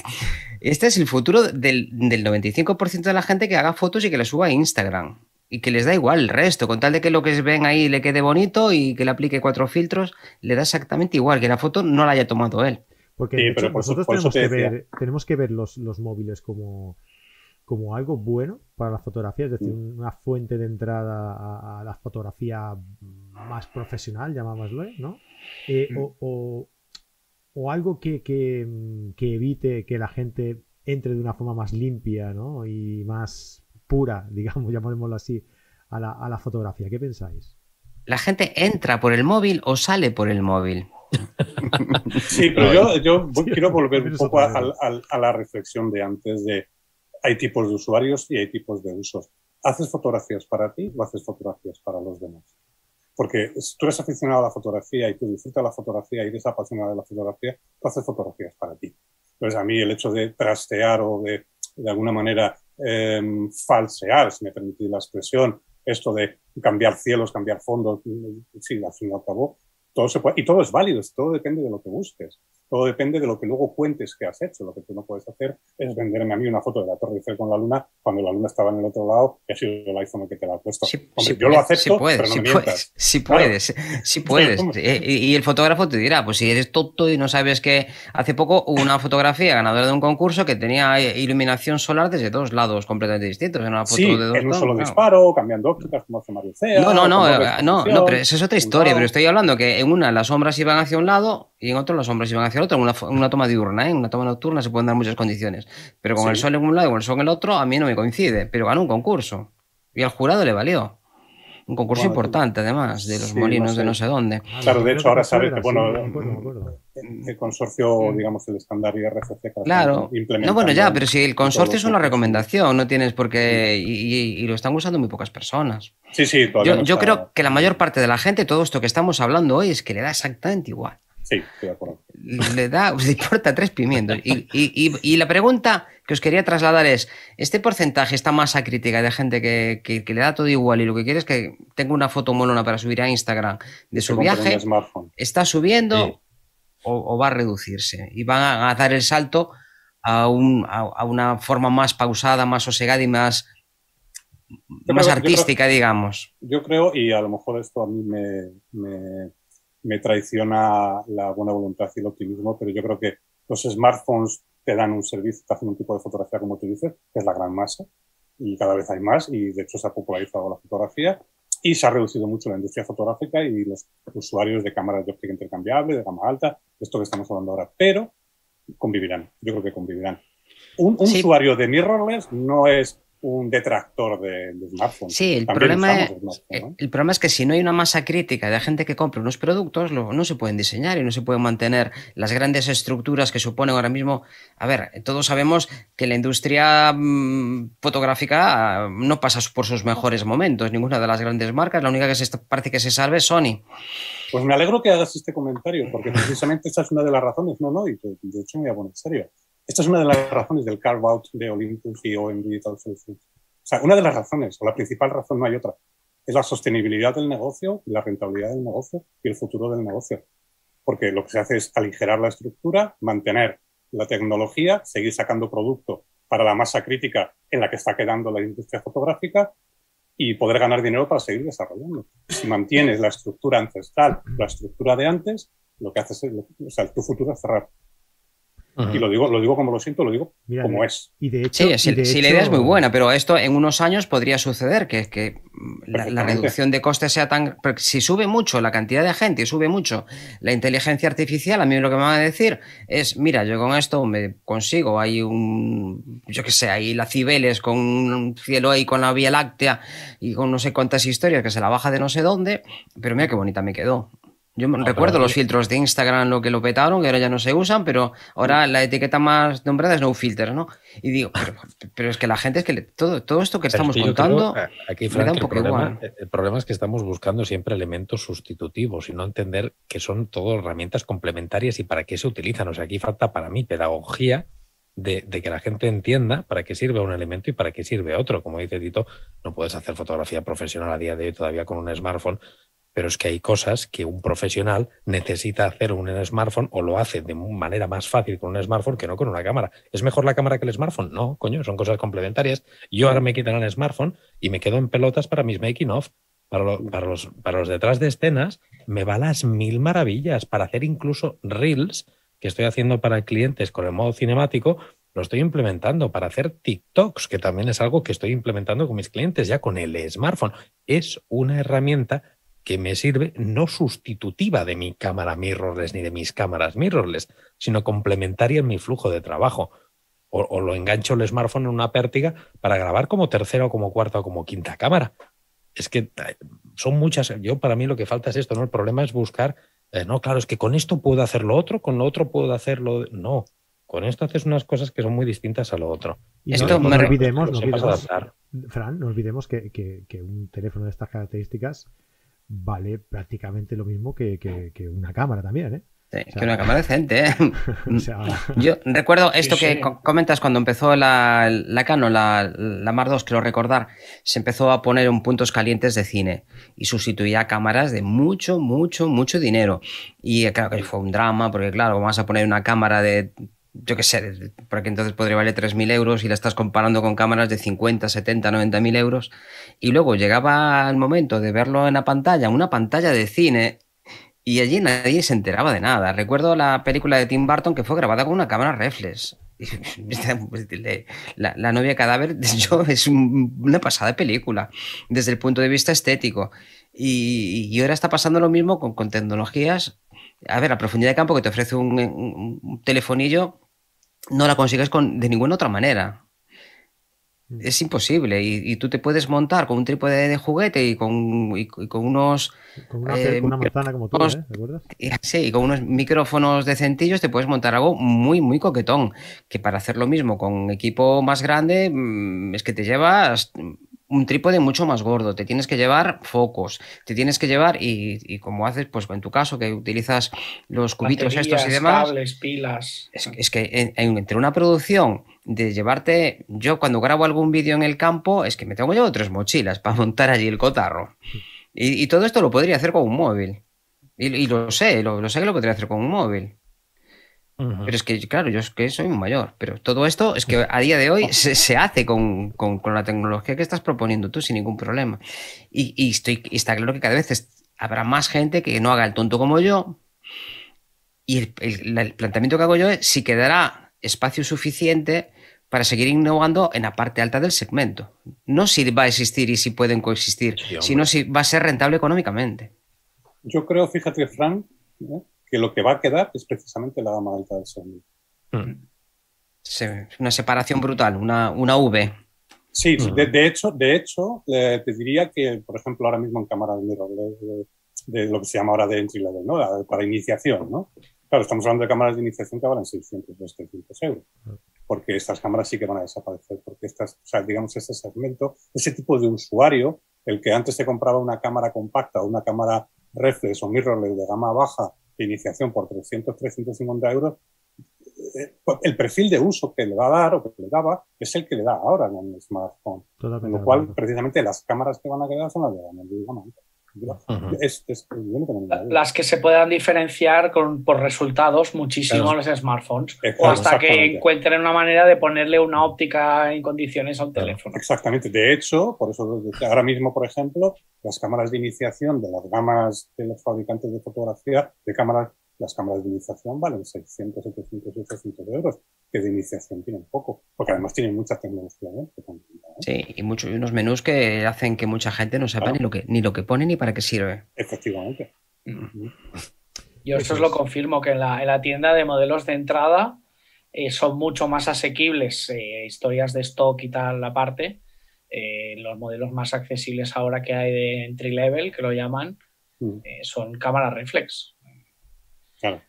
Speaker 3: Este es el futuro del, 95% de la gente que haga fotos y que las suba a Instagram. Y que les da igual el resto, con tal de que lo que ven ahí le quede bonito y que le aplique cuatro filtros, le da exactamente igual, que la foto no la haya tomado él.
Speaker 1: Porque nosotros tenemos, que ver, tenemos que ver los, los móviles como, como algo bueno para la fotografía, es decir, mm. una fuente de entrada a, la fotografía más profesional, llamámoslo, ¿no? Eh, mm. o, o, algo que, que, evite que la gente entre de una forma más limpia ¿no? y más pura, digamos, llamémoslo así, a la, a la fotografía. ¿Qué pensáis?
Speaker 3: ¿La gente entra por el móvil o sale por el móvil?
Speaker 4: Sí, pero yo, yo quiero volver un poco a, a, la reflexión de antes de hay tipos de usuarios y hay tipos de usos. ¿Haces fotografías para ti o haces fotografías para los demás? Porque si tú eres aficionado a la fotografía y tú disfrutas la fotografía y eres apasionado de la fotografía, tú haces fotografías para ti. Entonces a mí el hecho de trastear o de, de alguna manera em, falsear, si me permitís la expresión, esto de cambiar cielos, cambiar fondos, sí, al fin y al cabo, todo se puede, y todo es válido, todo depende de lo que busques. Todo depende de lo que luego cuentes que has hecho. Lo que tú no puedes hacer es venderme a mí una foto de la Torre Eiffel con la luna cuando la luna estaba en el otro lado y ha sido el iPhone el que te la ha puesto.
Speaker 3: Sí,
Speaker 4: Hombre,
Speaker 3: sí
Speaker 4: yo lo
Speaker 3: puedes,
Speaker 4: acepto,
Speaker 3: sí puedes,
Speaker 4: pero no me
Speaker 3: puedes, sí
Speaker 4: Claro.
Speaker 3: puedes, sí puedes. Eh, Y, el fotógrafo te dirá, pues si eres tonto y no sabes que hace poco hubo una fotografía ganadora de un concurso que tenía eh, iluminación solar desde dos lados completamente distintos. Era una foto de dos
Speaker 4: en un solo
Speaker 3: claro.
Speaker 4: disparo, cambiando ópticas, como hace Mario Cea.
Speaker 3: No, no, no, eh, no, no, pero esa es otra historia. Pero estoy hablando que en una las sombras iban hacia un lado y en otro las sombras iban hacia el otro. En una, una toma diurna, ¿eh? en una toma nocturna se pueden dar muchas condiciones. Pero con
Speaker 4: Sí.
Speaker 3: el sol en un lado y con el sol en el otro, a mí no me coincide. Pero ganó un concurso y al jurado le valió. Un concurso
Speaker 4: Bueno,
Speaker 3: importante, además, de los
Speaker 4: sí,
Speaker 3: molinos
Speaker 4: no sé.
Speaker 3: de no sé dónde.
Speaker 4: Claro, de hecho, ahora sabes que, bueno,
Speaker 1: me acuerdo, me acuerdo.
Speaker 4: el consorcio, digamos, el estándar IRCC. que
Speaker 3: Claro. No, bueno, ya, pero si el consorcio
Speaker 4: los
Speaker 3: es una recomendación, no tienes por qué. Y, y- y lo están usando muy pocas personas.
Speaker 4: Sí, sí, todavía
Speaker 3: Yo,
Speaker 4: no
Speaker 3: yo creo que la mayor parte de la gente, todo esto que estamos hablando hoy, es que le da exactamente igual.
Speaker 4: Sí, estoy de acuerdo.
Speaker 3: le da, le importa tres pimientos. Y, y- y- y la pregunta que os quería trasladar es, ¿este porcentaje, esta masa crítica de gente que, que- que le da todo igual y lo que quiere es que tenga una foto molona para subir a Instagram de su viaje, está subiendo
Speaker 2: Sí.
Speaker 3: o, o va a reducirse? Y van a, a dar el salto a, un- a- a una forma más pausada, más sosegada y más,
Speaker 4: Yo
Speaker 3: más
Speaker 4: creo- yo
Speaker 3: artística, digamos.
Speaker 4: Yo creo, y a lo mejor esto a mí me, me, me traiciona la buena voluntad y el optimismo, pero yo creo que los smartphones te dan un servicio, te hacen un tipo de fotografía, como tú dices, que es la gran masa, y cada vez hay más, y de hecho se ha popularizado la fotografía, y se ha reducido mucho la industria fotográfica y los usuarios de cámaras de óptica intercambiable, de gama alta, esto que estamos hablando ahora, pero convivirán, yo creo que convivirán. Un, un
Speaker 3: Sí.
Speaker 4: usuario de mirrorless no es un detractor de, de smartphones.
Speaker 3: Sí, el problema, es,
Speaker 4: ¿no?
Speaker 3: el problema es que si no hay una masa crítica de gente que compre unos productos, lo- no se pueden diseñar y no se pueden mantener las grandes estructuras que suponen ahora mismo. A ver, todos sabemos que la industria mm, fotográfica ah, no pasa por sus mejores momentos. Ninguna de las grandes marcas, la única que se parece que se salve es Sony.
Speaker 4: Pues me alegro que hagas este comentario, porque precisamente esta es una de las razones, no, no, y de, hecho me voy a poner en serio. Esta es una de las razones del carve out de Olympus y OM Digital Solutions. O sea, una de las razones, o la principal razón, no hay otra, es la sostenibilidad del negocio, la rentabilidad del negocio y el futuro del negocio. Porque lo que se hace es aligerar la estructura, mantener la tecnología, seguir sacando producto para la masa crítica en la que está quedando la industria fotográfica y poder ganar dinero para seguir desarrollando. Si mantienes la estructura ancestral, la estructura de antes, lo que haces es, o sea, tu futuro es cerrar. Y lo digo, lo digo como lo siento, lo digo
Speaker 1: Mira,
Speaker 4: como es.
Speaker 1: Y de hecho,
Speaker 3: Sí,
Speaker 1: y de
Speaker 3: la idea es muy buena, pero esto en unos años podría suceder que, que la, reducción de costes sea tan... porque si sube mucho la cantidad de gente y sube mucho la inteligencia artificial, a mí lo que me van a decir es, mira, yo con esto me consigo, hay un, yo qué sé, hay la Cibeles con un cielo ahí con la Vía Láctea y con no sé cuántas historias que se la baja de no sé dónde, pero mira qué bonita me quedó. Yo me
Speaker 2: No,
Speaker 3: recuerdo los filtros de Instagram, lo que lo petaron, que ahora ya no se usan, pero ahora la etiqueta más nombrada es no filter, ¿no? Y digo, pero, pero es que la gente es que le- todo, todo esto que
Speaker 2: Pero
Speaker 3: estamos
Speaker 2: es que yo
Speaker 3: contando.
Speaker 2: creo, eh, aquí,
Speaker 3: me
Speaker 2: Frank,
Speaker 3: da un
Speaker 2: el
Speaker 3: poco
Speaker 2: problema,
Speaker 3: igual.
Speaker 2: el problema es que estamos buscando siempre elementos sustitutivos y no entender que son todo herramientas complementarias y para qué se utilizan. O sea, aquí falta para mí pedagogía de, de que la gente entienda para qué sirve un elemento y para qué sirve otro. Como dice Tito, no puedes hacer fotografía profesional a día de hoy todavía con un smartphone, pero es que hay cosas que un profesional necesita hacer un smartphone o lo hace de manera más fácil con un smartphone que no con una cámara. ¿Es mejor la cámara que el smartphone? No, coño, son cosas complementarias. Yo ahora me quitan el smartphone y me quedo en pelotas para mis making of. Para, lo- para los, para los detrás de escenas me va las mil maravillas para hacer incluso reels que estoy haciendo para clientes con el modo cinemático, lo estoy implementando para hacer TikToks, que también es algo que estoy implementando con mis clientes ya con el smartphone. Es una herramienta que me sirve no sustitutiva de mi cámara mirrorless ni de mis cámaras mirrorless, sino complementaria en mi flujo de trabajo. O, o lo engancho el smartphone en una pértiga para grabar como tercera o como cuarta o como quinta cámara. Es que eh, son muchas. Yo, para mí, lo que falta es esto, ¿no? El problema es buscar. eh, no, claro, es que con esto puedo hacer lo otro, con lo otro puedo hacerlo. No. Con esto haces unas cosas que son muy distintas a lo otro.
Speaker 1: Y
Speaker 3: Esto
Speaker 1: no, no olvidemos, no olvidemos. Fran, no olvidemos que, que- que un teléfono de estas características vale prácticamente lo mismo que, que- que una cámara también, ¿eh?
Speaker 3: Sí, que una cámara decente, ¿eh?
Speaker 1: O sea,
Speaker 3: Yo recuerdo esto que
Speaker 5: sí.
Speaker 3: comentas cuando empezó la, la Canon, la, la Mark II, creo recordar, se empezó a poner en puntos calientes de cine y sustituía cámaras de mucho, mucho, mucho dinero. Y eh, claro que fue un drama, porque claro, ¿cómo vas a poner una cámara de, yo qué sé, de- porque entonces podría valer 3.000 euros y la estás comparando con cámaras de 50, 70, 90 mil euros. Y luego llegaba el momento de verlo en la pantalla, una pantalla de cine, y allí nadie se enteraba de nada. Recuerdo la película de Tim Burton que fue grabada con una cámara reflex. La, la novia cadáver yo, es un- una pasada película desde el punto de vista estético. Y, y ahora está pasando lo mismo con, con tecnologías. A ver, la profundidad de campo que te ofrece un, un- un telefonillo no la consigues con, de ninguna otra manera. Es imposible. Y, y tú te puedes montar con un trípode de juguete y con, y- y con unos
Speaker 1: con una,
Speaker 3: Eh,
Speaker 1: con una manzana como tú, ¿eh? ¿Te acuerdas?
Speaker 3: y Sí, con unos micrófonos decentillos te puedes montar algo muy, muy coquetón. Que para hacer lo mismo con equipo más grande, mm, es que te llevas un trípode mucho más gordo, te tienes que llevar focos, te tienes que llevar, y, y como haces, pues en tu caso, que utilizas los cubitos estos y demás,
Speaker 5: cables, pilas.
Speaker 3: es, es que en- en- entre una producción de llevarte, yo cuando grabo algún vídeo en el campo, es que me tengo llevar tres mochilas para montar allí el cotarro. Y, y todo esto lo podría hacer con un móvil. Y, y lo sé, lo, lo sé que lo podría hacer con un móvil. Pero es que, claro, yo es que soy muy mayor. Pero todo esto es que a día de hoy se, se hace con, con- con la tecnología que estás proponiendo tú sin ningún problema. Y, y estoy, y está claro que cada vez es- habrá más gente que no haga el tonto como yo. Y el, el- el planteamiento que hago yo es si quedará espacio suficiente para seguir innovando en la parte alta del segmento. No si va a existir y si pueden coexistir,
Speaker 2: Sí,
Speaker 3: sino si va a ser rentable económicamente.
Speaker 4: Yo creo, fíjate, Frank, ¿eh? Que lo que va a quedar es precisamente la gama alta del segmento.
Speaker 2: Mm.
Speaker 3: Se- Una separación brutal, una, una V.
Speaker 4: Sí, sí,
Speaker 2: Ujú.
Speaker 4: de, de hecho, de hecho eh, te diría que, por ejemplo, ahora mismo en cámara de mirrorless, de, de lo que se llama ahora de entry level, ¿no? La- para iniciación, ¿no? Claro, estamos hablando de cámaras de iniciación que valen 600 o 700 euros, porque estas cámaras sí que van a desaparecer, porque estas, o sea, digamos, ese segmento, ese tipo de usuario, el que antes se compraba una cámara compacta o una cámara reflex o mirrorless de gama baja de iniciación por 300, 350 euros, eh, el perfil de uso que le va a dar o que le daba es el que le da ahora en un smartphone. Con
Speaker 1: Totalmente
Speaker 4: lo cual, precisamente las cámaras que van a quedar son las de gama de Es, es-.
Speaker 5: Las que se puedan diferenciar con, por resultados muchísimo
Speaker 4: Claro.
Speaker 5: los smartphones.
Speaker 4: Exacto,
Speaker 5: O hasta que encuentren una manera de ponerle una óptica en condiciones a un
Speaker 2: Claro.
Speaker 5: teléfono.
Speaker 4: Exactamente. De hecho, por eso ahora mismo, por ejemplo, las cámaras de iniciación de las gamas de los fabricantes de fotografía, de cámaras, las cámaras de iniciación valen 600, 700, 800 euros, que de iniciación tienen poco, porque además tienen mucha tecnología dentro. también, ¿no?
Speaker 3: Sí, y, mucho- y unos menús que hacen que mucha gente no sepa
Speaker 4: Claro.
Speaker 3: ni, lo que, ni lo que pone ni para qué sirve.
Speaker 4: Efectivamente.
Speaker 5: Yo
Speaker 1: Eso
Speaker 5: os
Speaker 1: es.
Speaker 5: lo confirmo, que en la, en la tienda de modelos de entrada eh, son mucho más asequibles, eh, historias de stock y tal aparte. Eh, los modelos más accesibles ahora que hay de entry level, que lo llaman,
Speaker 4: Mm,
Speaker 5: eh, son cámaras reflex.
Speaker 4: Claro.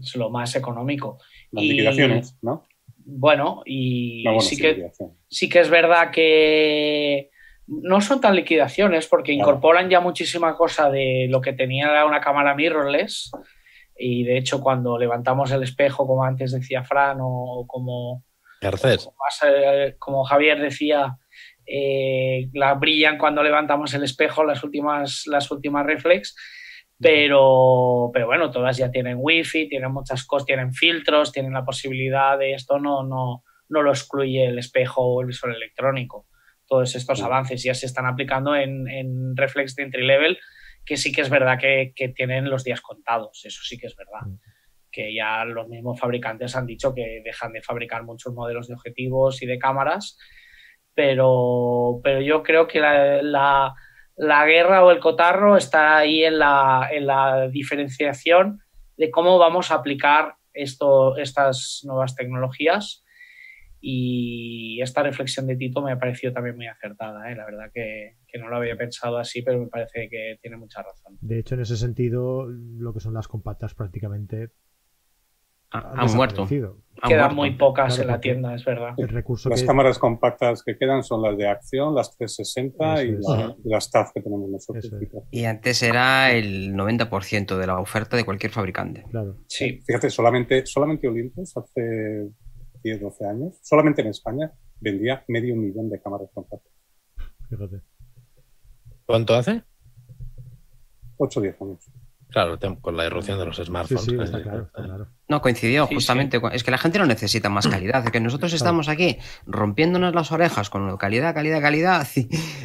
Speaker 5: Es lo más económico.
Speaker 4: Las
Speaker 5: Y-
Speaker 4: liquidaciones, ¿no?
Speaker 5: Bueno, y
Speaker 4: bueno,
Speaker 5: sí que sí que es verdad que no son tan liquidaciones porque
Speaker 4: Claro.
Speaker 5: incorporan ya muchísima cosa de lo que tenía una cámara mirrorless y de hecho cuando levantamos el espejo como antes decía Fran o como, eh, como Javier decía eh, la brillan cuando levantamos el espejo las últimas las últimas reflex pero, pero bueno, todas ya tienen wifi, tienen muchas cosas, tienen filtros, tienen la posibilidad de esto, no, no, no lo excluye el espejo o el visor electrónico. Todos estos avances ya se están aplicando en, en reflex de entry level, que sí que es verdad que, que tienen los días contados, eso sí que es verdad. Que ya los mismos fabricantes han dicho que dejan de fabricar muchos modelos de objetivos y de cámaras, pero, pero yo creo que la, la- la guerra o el cotarro está ahí en la, en la diferenciación de cómo vamos a aplicar esto, estas nuevas tecnologías. Y esta reflexión de Tito me ha parecido también muy acertada. ¿eh? La verdad que, que no lo había pensado así, pero me parece que tiene mucha razón.
Speaker 1: De hecho, en ese sentido, lo que son las compactas prácticamente
Speaker 3: han muerto.
Speaker 5: Quedan muy pocas en la tienda, es verdad.
Speaker 4: las cámaras compactas que quedan son las de acción, las 360 y, las TAF que tenemos nosotros.
Speaker 3: Y antes era el 90% de la oferta de cualquier fabricante.
Speaker 1: Claro.
Speaker 4: Sí. Fíjate, solamente, solamente Olympus hace 10, 12 años, solamente en España, vendía medio millón de cámaras compactas.
Speaker 1: Fíjate.
Speaker 2: ¿Cuánto hace?
Speaker 4: 8 o 10 años.
Speaker 2: Claro, con la erupción de los smartphones.
Speaker 3: No, coincidió, justamente. Es que la gente no necesita más calidad. Es que nosotros estamos aquí rompiéndonos las orejas con calidad, calidad, calidad.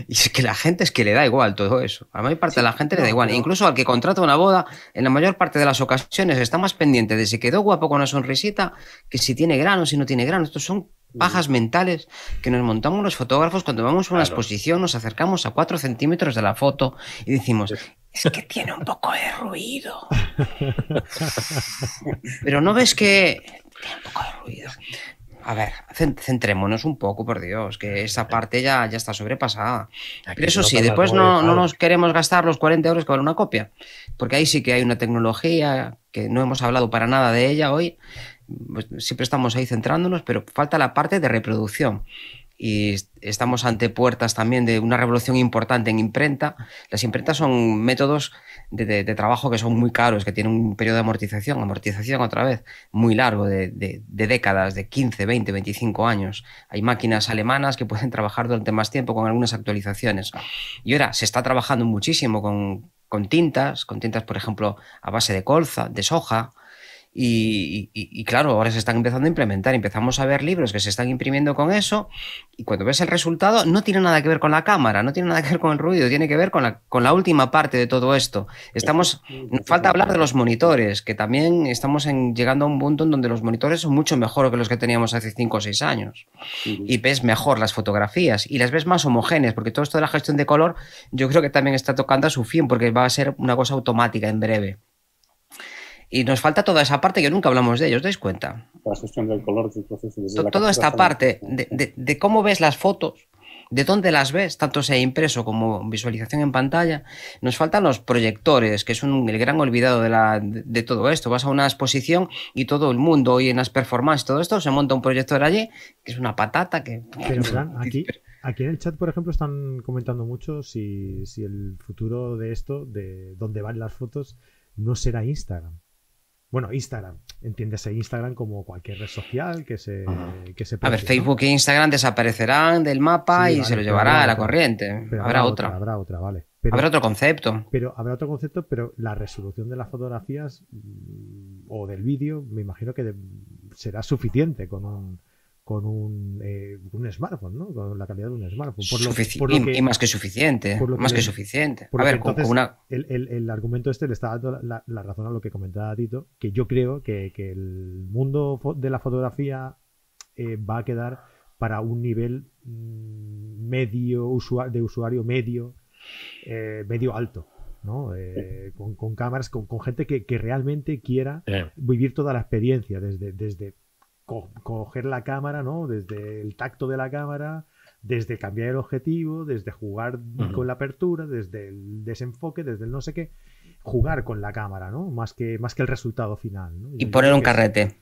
Speaker 3: Y, es que la gente es que le da igual todo eso. A la mayor parte de la gente le da igual. Incluso al que contrata una boda, en la mayor parte de las ocasiones está más pendiente de si quedó guapo con una sonrisita que si tiene grano, si no tiene grano. Estos son pajas mentales que nos montamos los fotógrafos cuando vamos a una exposición, nos acercamos a cuatro centímetros de la foto y decimos, es que tiene un poco de ruido. Pero no ves que tiene un poco de ruido. A ver, centrémonos un poco, por Dios, que esa parte ya, ya está sobrepasada. Pero eso sí, después no, no, nos queremos gastar los 40 euros que vale una copia, porque ahí sí que hay una tecnología que no hemos hablado para nada de ella hoy. Pues siempre estamos ahí centrándonos, pero falta la parte de reproducción y estamos ante puertas también de una revolución importante en imprenta. Las imprentas son métodos de, trabajo que son muy caros, que tienen un periodo de amortización, amortización otra vez, muy largo, de, de, décadas, de 15, 20, 25 años. Hay máquinas alemanas que pueden trabajar durante más tiempo con algunas actualizaciones. Y ahora se está trabajando muchísimo con, con tintas, con tintas, por ejemplo, a base de colza, de soja, y, claro, ahora se están empezando a implementar. Empezamos a ver libros que se están imprimiendo con eso. Y cuando ves el resultado, no tiene nada que ver con la cámara, no tiene nada que ver con el ruido, tiene que ver con la, con la última parte de todo esto. Estamos. Falta hablar de los monitores, que también estamos llegando a un punto en donde los monitores son mucho mejor que los que teníamos hace 5 o 6 años. Y ves mejor las fotografías y las ves más homogéneas, porque todo esto de la gestión de color, yo creo que también está tocando a su fin, porque va a ser una cosa automática en breve. Y nos falta toda esa parte que nunca hablamos de ellos, ¿os dais cuenta?
Speaker 4: La gestión del color del proceso.
Speaker 3: toda esta parte de, cómo ves las fotos, de dónde las ves, tanto sea impreso como visualización en pantalla. Nos faltan los proyectores, que es un, el gran olvidado de, la, de, todo esto. Vas a una exposición y todo el mundo, hoy en las performances, todo esto, se monta un proyector allí, que es una patata que...
Speaker 1: Pero, aquí, aquí en el chat, por ejemplo, están comentando mucho si, si el futuro de esto, de dónde van las fotos, no será Instagram. Bueno, Instagram. Entiéndese Instagram como cualquier red social que se, que se
Speaker 3: A ver, Facebook e Instagram desaparecerán del mapa y se lo llevará a la corriente. Habrá, otra,
Speaker 1: Habrá otra, vale.
Speaker 3: habrá otro concepto.
Speaker 1: Pero habrá otro concepto, pero la resolución de las fotografías mm, o del vídeo, me imagino que será suficiente con un con un, eh, un, smartphone, ¿no? Con la calidad de un smartphone.
Speaker 3: Por lo, y, más que suficiente. más que, suficiente. A ver, una...
Speaker 1: el, el, el, argumento este le está dando la, la, razón a lo que comentaba Tito, que yo creo que, que el mundo de la fotografía eh, va a quedar para un nivel mm, medio de usuario medio, eh, medio alto. ¿no? Eh, con, con, cámaras, con, con gente que, que, realmente quiera vivir toda la experiencia, desde, desde coger la cámara, ¿no? Desde el tacto de la cámara, desde cambiar el objetivo, desde jugar con la apertura, desde el desenfoque, desde el no sé qué, jugar con la cámara, ¿no? Más que, más que el resultado final.
Speaker 3: Y poner un carrete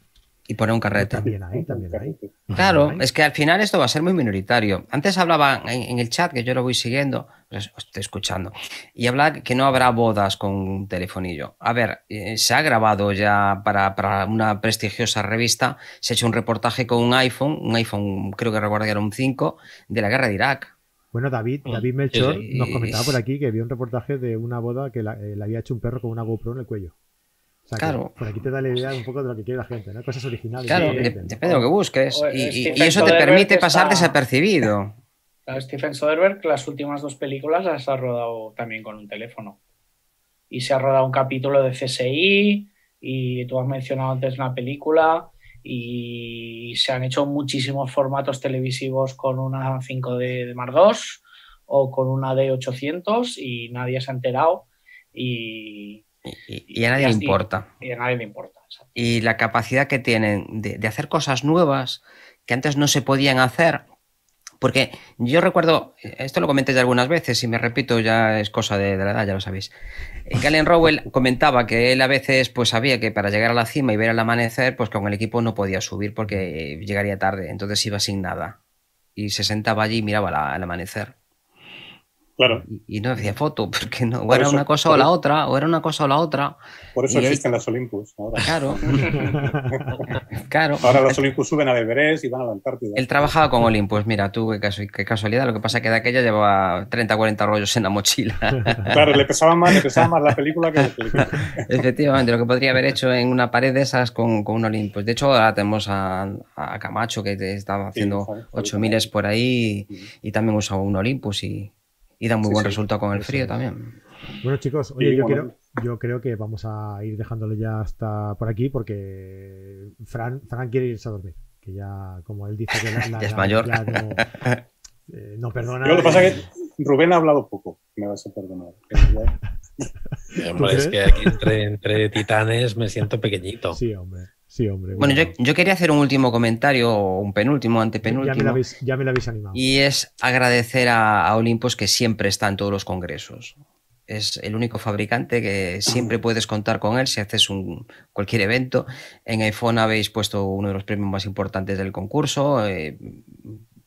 Speaker 3: y poner un carrete.
Speaker 1: También hay, también hay.
Speaker 3: Claro, es que al final esto va a ser muy minoritario. Antes hablaba en, el chat, que yo lo voy siguiendo, pues, estoy escuchando, y hablaba que no habrá bodas con un telefonillo. A ver, eh, se ha grabado ya para, para, una prestigiosa revista, se ha hecho un reportaje con un iPhone, un iPhone creo que recuerdo que era un 5, de la guerra de Irak.
Speaker 1: Bueno, David, mm. David Melchor nos comentaba por aquí que vio un reportaje de una boda que eh, le había hecho un perro con una GoPro en el cuello
Speaker 3: claro.
Speaker 1: Por aquí te da la idea un poco de lo que quiere la gente, ¿no? Cosas originales.
Speaker 3: Claro, depende de lo que busques. Y, eso te permite pasar desapercibido.
Speaker 5: Stephen Soderbergh, las últimas dos películas las ha rodado también con un teléfono. Y se ha rodado un capítulo de CSI, y tú has mencionado antes una película, y se han hecho muchísimos formatos televisivos con una 5D de Mar 2 o con una D800 y nadie se ha enterado. Y,
Speaker 3: y, a nadie le importa.
Speaker 5: Y a nadie le importa.
Speaker 3: Y la capacidad que tienen de, hacer cosas nuevas que antes no se podían hacer Porque yo recuerdo, esto lo comenté ya algunas veces y me repito, ya es cosa de, la edad, ya lo sabéis. Galen Rowell comentaba que él a veces pues sabía que para llegar a la cima y ver el amanecer, pues con el equipo no podía subir porque llegaría tarde, entonces iba sin nada. Y se sentaba allí y miraba el amanecer.
Speaker 4: Claro.
Speaker 3: Y, no decía foto, porque no, o era una cosa o la otra, o era una cosa o la otra.
Speaker 4: Por eso existen las Olympus.
Speaker 3: Ahora. Claro. claro.
Speaker 4: Ahora los Olympus suben a Everest y van a la Antártida.
Speaker 3: Él trabajaba con Olympus, mira tú, qué, casualidad. Lo que pasa es que de aquella llevaba 30, 40 rollos en la mochila.
Speaker 4: claro, le pesaba más, le pesaba más la película que la película.
Speaker 3: Efectivamente, lo que podría haber hecho en una pared de esas con, con un Olympus. De hecho, ahora tenemos a, Camacho que estaba haciendo 8000 por ahí y, y también usaba un Olympus y y da muy buen resultado con el frío también.
Speaker 1: Bueno, chicos, oye, yo, Creo, yo creo que vamos a ir dejándolo ya hasta por aquí porque Fran, Fran quiere irse a dormir. Que ya, como él dice que
Speaker 3: la, es mayor.
Speaker 1: Eh, no, perdona.
Speaker 4: lo que pasa es que Rubén ha hablado poco, me vas a perdonar.
Speaker 2: es que aquí entre, entre titanes me siento pequeñito.
Speaker 1: Sí, hombre. Sí, hombre.
Speaker 3: Bueno, yo, quería hacer un último comentario, un penúltimo, antepenúltimo.
Speaker 1: Ya me lo habéis, ya me habéis animado.
Speaker 3: Y es agradecer a, Olympus que siempre está en todos los congresos. Es el único fabricante que siempre puedes contar con él si haces un, cualquier evento. En iPhone habéis puesto uno de los premios más importantes del concurso. Eh,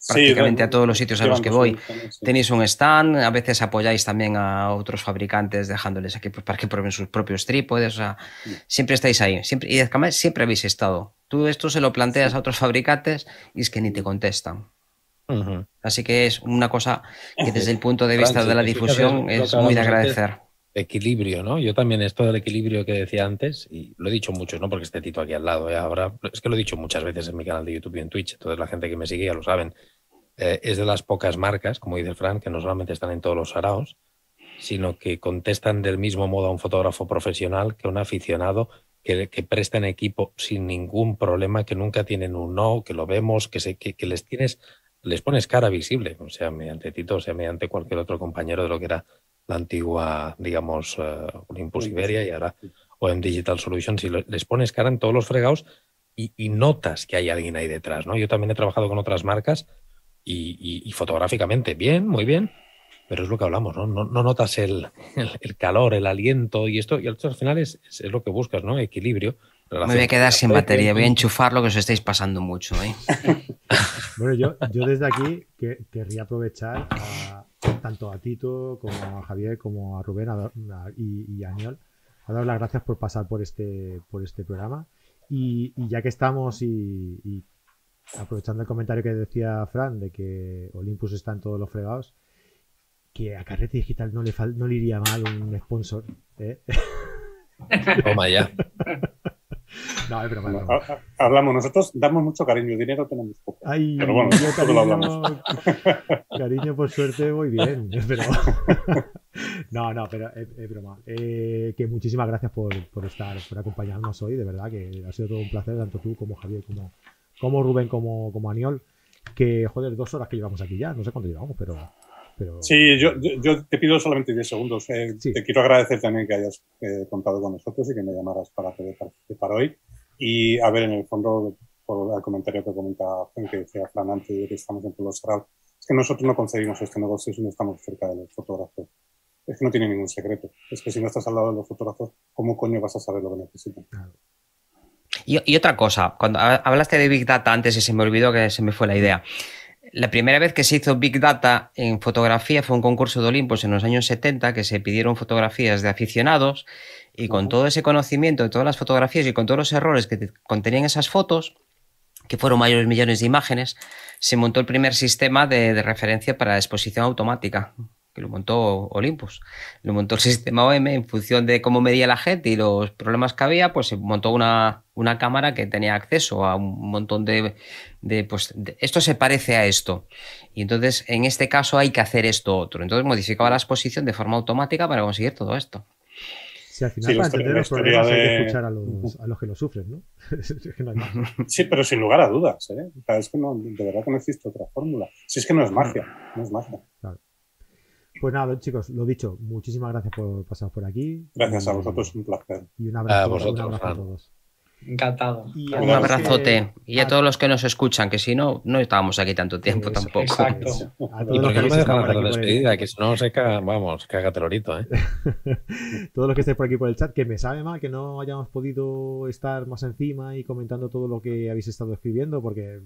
Speaker 3: prácticamente a todos los sitios a los que voy. Tenéis un stand, a veces apoyáis también a otros fabricantes dejándoles aquí pues, para que prueben sus propios trípodes, o sea, siempre estáis ahí, siempre, y además siempre habéis estado. Tú esto se lo planteas a otros fabricantes y es que ni te contestan. Así que es una cosa que desde el punto de vista de la difusión es muy de agradecer.
Speaker 2: Equilibrio, ¿no? Yo también esto del equilibrio que decía antes, y lo he dicho mucho, ¿no? Porque este Tito aquí al lado, ¿eh? ahora es que lo he dicho muchas veces en mi canal de YouTube y en Twitch, entonces la gente que me sigue ya lo saben. Eh, es de las pocas marcas, como dice Fran, que no solamente están en todos los saraos, sino que contestan del mismo modo a un fotógrafo profesional que un aficionado que, que prestan equipo sin ningún problema, que nunca tienen un no, que lo vemos, que, se, que, les tienes, les pones cara visible, o sea, mediante Tito, o sea, mediante cualquier otro compañero de lo que era la antigua, digamos, uh, Olympus Iberia y ahora OM Digital Solutions, y les pones cara en todos los fregados y, y, notas que hay alguien ahí detrás, ¿no? Yo también he trabajado con otras marcas y, fotográficamente bien, muy bien, pero es lo que hablamos, ¿no? No, notas el, el, calor, el aliento y esto, y al final es, es, lo que buscas, ¿no? Equilibrio.
Speaker 3: Me voy a quedar sin batería, voy a enchufarlo que os estáis pasando mucho. ¿eh?
Speaker 1: bueno, yo, yo desde aquí que, querría aprovechar tanto a Tito como a Javier como a Rubén y, a Aniol a dar las gracias por pasar por este, por este programa. Y, ya que estamos y aprovechando el comentario que decía Fran de que Olympus está en todos los fregados, que a Carrete Digital no le, no le iría mal un sponsor. ¿eh?
Speaker 2: Toma ya.
Speaker 1: No, es broma,
Speaker 4: Hablamos, nosotros damos mucho cariño, dinero tenemos poco.
Speaker 1: Ay, pero bueno, cariño, lo hablamos. Cariño, por suerte, muy bien. Pero... No, no, pero es, broma. Eh, que muchísimas gracias por, por, estar, por acompañarnos hoy, de verdad, que ha sido todo un placer, tanto tú como Javier como, como Rubén como, como Aniol, que joder, dos horas que llevamos aquí ya, no sé cuánto llevamos, pero... pero...
Speaker 4: Sí, yo, yo, te pido solamente 10 segundos. Eh, te quiero agradecer también que hayas eh, contado con nosotros y que me llamaras para poder participar hoy. Y a ver, en el fondo, por el comentario que comenta que decía Fran antes de que estamos en los cerrados, es que nosotros no conseguimos este negocio si no estamos cerca de los fotógrafos. Es que no tiene ningún secreto. Es que si no estás al lado de los fotógrafos, ¿cómo coño vas a saber lo que necesitan? Claro.
Speaker 3: Y, otra cosa, cuando hablaste de Big Data antes y se me olvidó que se me fue la idea. La primera vez que se hizo Big Data en fotografía fue un concurso de Olympus en los años 70 que se pidieron fotografías de aficionados y con todo ese conocimiento de todas las fotografías y con todos los errores que contenían esas fotos, que fueron mayores millones de imágenes, se montó el primer sistema de referencia para exposición automática que lo montó Olympus. Lo montó el sistema OM en función de cómo medía la gente y los problemas que había, pues se montó una, una cámara que tenía acceso a un montón de, de pues esto se parece a esto. Y entonces en este caso hay que hacer esto otro. Entonces modificaba la exposición de forma automática para conseguir todo esto.
Speaker 1: Sí, al final para entender los problemas hay que escuchar a los, a los que lo sufren, ¿no?
Speaker 4: sí, pero sin lugar a dudas, ¿eh? es que no, de verdad que no existe otra fórmula. Si es que no es magia, no es magia. Claro.
Speaker 1: Pues nada, chicos, lo dicho, muchísimas gracias por pasar por aquí.
Speaker 4: Gracias a vosotros, un placer.
Speaker 1: Y un abrazo, a, vosotros, a todos.
Speaker 5: Encantado.
Speaker 1: Y a
Speaker 3: Un
Speaker 1: todos
Speaker 3: abrazote.
Speaker 1: que-
Speaker 3: Y a todos los que nos escuchan, que si no, no estábamos aquí tanto tiempo
Speaker 1: Eso,
Speaker 3: tampoco.
Speaker 5: Exacto.
Speaker 1: A
Speaker 2: ¿Y
Speaker 1: todos
Speaker 2: por
Speaker 1: los
Speaker 2: qué
Speaker 1: que
Speaker 2: no me dejan hacer la
Speaker 1: el-
Speaker 2: despedida? Que si no se caga, vamos, caga terrorito, ¿eh?
Speaker 1: todos los que estéis por aquí por el chat, que me sabe mal que no hayamos podido estar más encima y comentando todo lo que habéis estado escribiendo, porque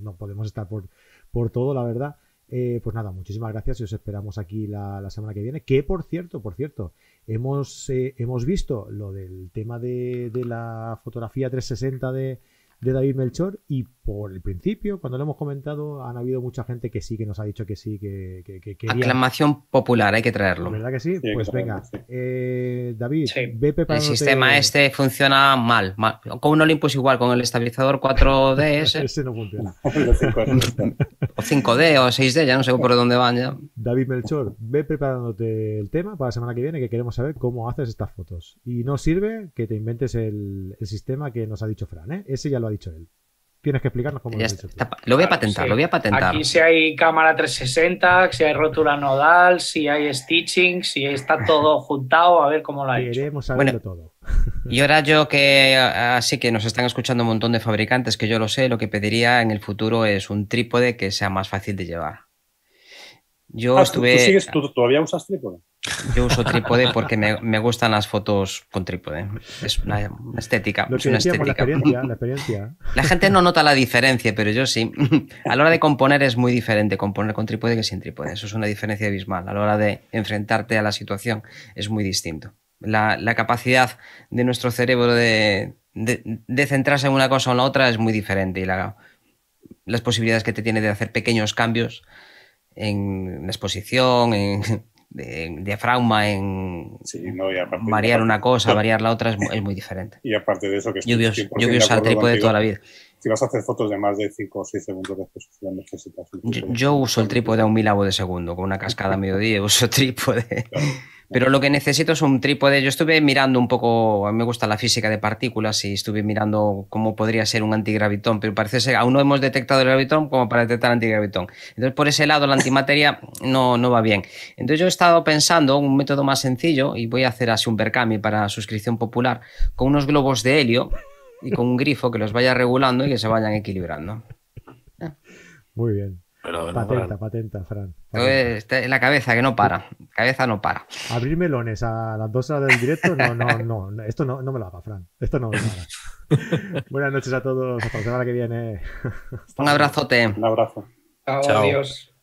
Speaker 1: no podemos estar por, por todo, la verdad. Eh, pues nada, muchísimas gracias y os esperamos aquí la, la semana que viene. Que por cierto, por cierto, hemos, eh, hemos visto lo del tema de, de la fotografía 360 de, de David Melchor y por el principio, cuando lo hemos comentado, han habido mucha gente que sí, que nos ha dicho que sí, que, que, que quería...
Speaker 3: Aclamación popular, hay que traerlo.
Speaker 1: ¿Verdad que sí?
Speaker 4: Sí,
Speaker 1: pues
Speaker 4: claro,
Speaker 1: venga,
Speaker 4: sí.
Speaker 1: eh, David,
Speaker 5: Sí.
Speaker 1: ve
Speaker 3: El sistema este funciona mal, mal. Con un Olympus igual, con el estabilizador 4DS
Speaker 1: Ese no funciona.
Speaker 3: O 5D o 6D, ya no sé por dónde van ya.
Speaker 1: David Melchor, ve preparándote el tema para la semana que viene, que queremos saber cómo haces estas fotos. Y no sirve que te inventes el, el sistema que nos ha dicho Fran, ¿eh? Ese ya lo ha dicho él. Tienes que explicarnos cómo lo has.
Speaker 3: Lo voy a patentar,
Speaker 5: sí.
Speaker 3: lo voy a patentar.
Speaker 5: Aquí si hay cámara 360, si hay rótula nodal, si hay stitching, si está todo juntado, a ver cómo lo ha hecho.
Speaker 1: Queremos saberlo
Speaker 3: Bueno,
Speaker 1: todo.
Speaker 3: Y ahora yo que así que nos están escuchando un montón de fabricantes, que yo lo sé, lo que pediría en el futuro es un trípode que sea más fácil de llevar. Yo
Speaker 4: Ah, ¿tú-
Speaker 3: estuve,
Speaker 4: ¿tú, sigues, tú todavía usas trípode?
Speaker 3: yo uso trípode porque me, me gustan las fotos con trípode. Es una, una estética,
Speaker 1: Lo
Speaker 3: es
Speaker 1: que
Speaker 3: una
Speaker 1: decíamos, la
Speaker 3: estética.
Speaker 1: experiencia, la experiencia.
Speaker 3: La gente no nota la diferencia, pero yo sí. A la hora de componer es muy diferente componer con trípode que sin trípode. Eso es una diferencia abismal. A la hora de enfrentarte a la situación es muy distinto. La, la capacidad de nuestro cerebro de, de- de centrarse en una cosa o en la otra es muy diferente y la- las posibilidades que te tiene de hacer pequeños cambios en la exposición, en, en diafragma, en
Speaker 4: Sí, no, aparte,
Speaker 3: variar una cosa, variar la otra es, es muy diferente.
Speaker 4: Y aparte de eso, que
Speaker 3: Yo voy a,
Speaker 4: estoy 100%
Speaker 3: yo voy a
Speaker 4: de
Speaker 3: usar
Speaker 4: acuerdo
Speaker 3: trípode
Speaker 4: contigo,
Speaker 3: toda la vida.
Speaker 4: Si vas a hacer fotos de más de 5 o 6 segundos de exposición, necesitas
Speaker 3: Yo, yo uso el trípode a un milavo de segundo, con una cascada a mediodía uso trípode. Pero lo que necesito es un trípode. Yo estuve mirando un poco, a mí me gusta la física de partículas y estuve mirando cómo podría ser un antigravitón, pero parece ser, aún no hemos detectado el gravitón como para detectar antigravitón. Entonces, por ese lado, la antimateria no, no va bien. Entonces, yo he estado pensando un método más sencillo y voy a hacer así un Berkami para suscripción popular con unos globos de helio y con un grifo que los vaya regulando y que se vayan equilibrando.
Speaker 1: Muy bien.
Speaker 2: Pero no,
Speaker 1: Patenta, patenta, Fran. patenta.
Speaker 3: Entonces, está en la cabeza que no para, cabeza no para.
Speaker 1: Abrir melones a las dos horas del directo, no, no, no, esto no, no me lo haga, Fran. Esto no me lo haga. Buenas noches a todos, hasta la semana que viene.
Speaker 3: Un abrazote.
Speaker 4: Un abrazo.
Speaker 5: Chao,
Speaker 2: Chao.
Speaker 5: adiós.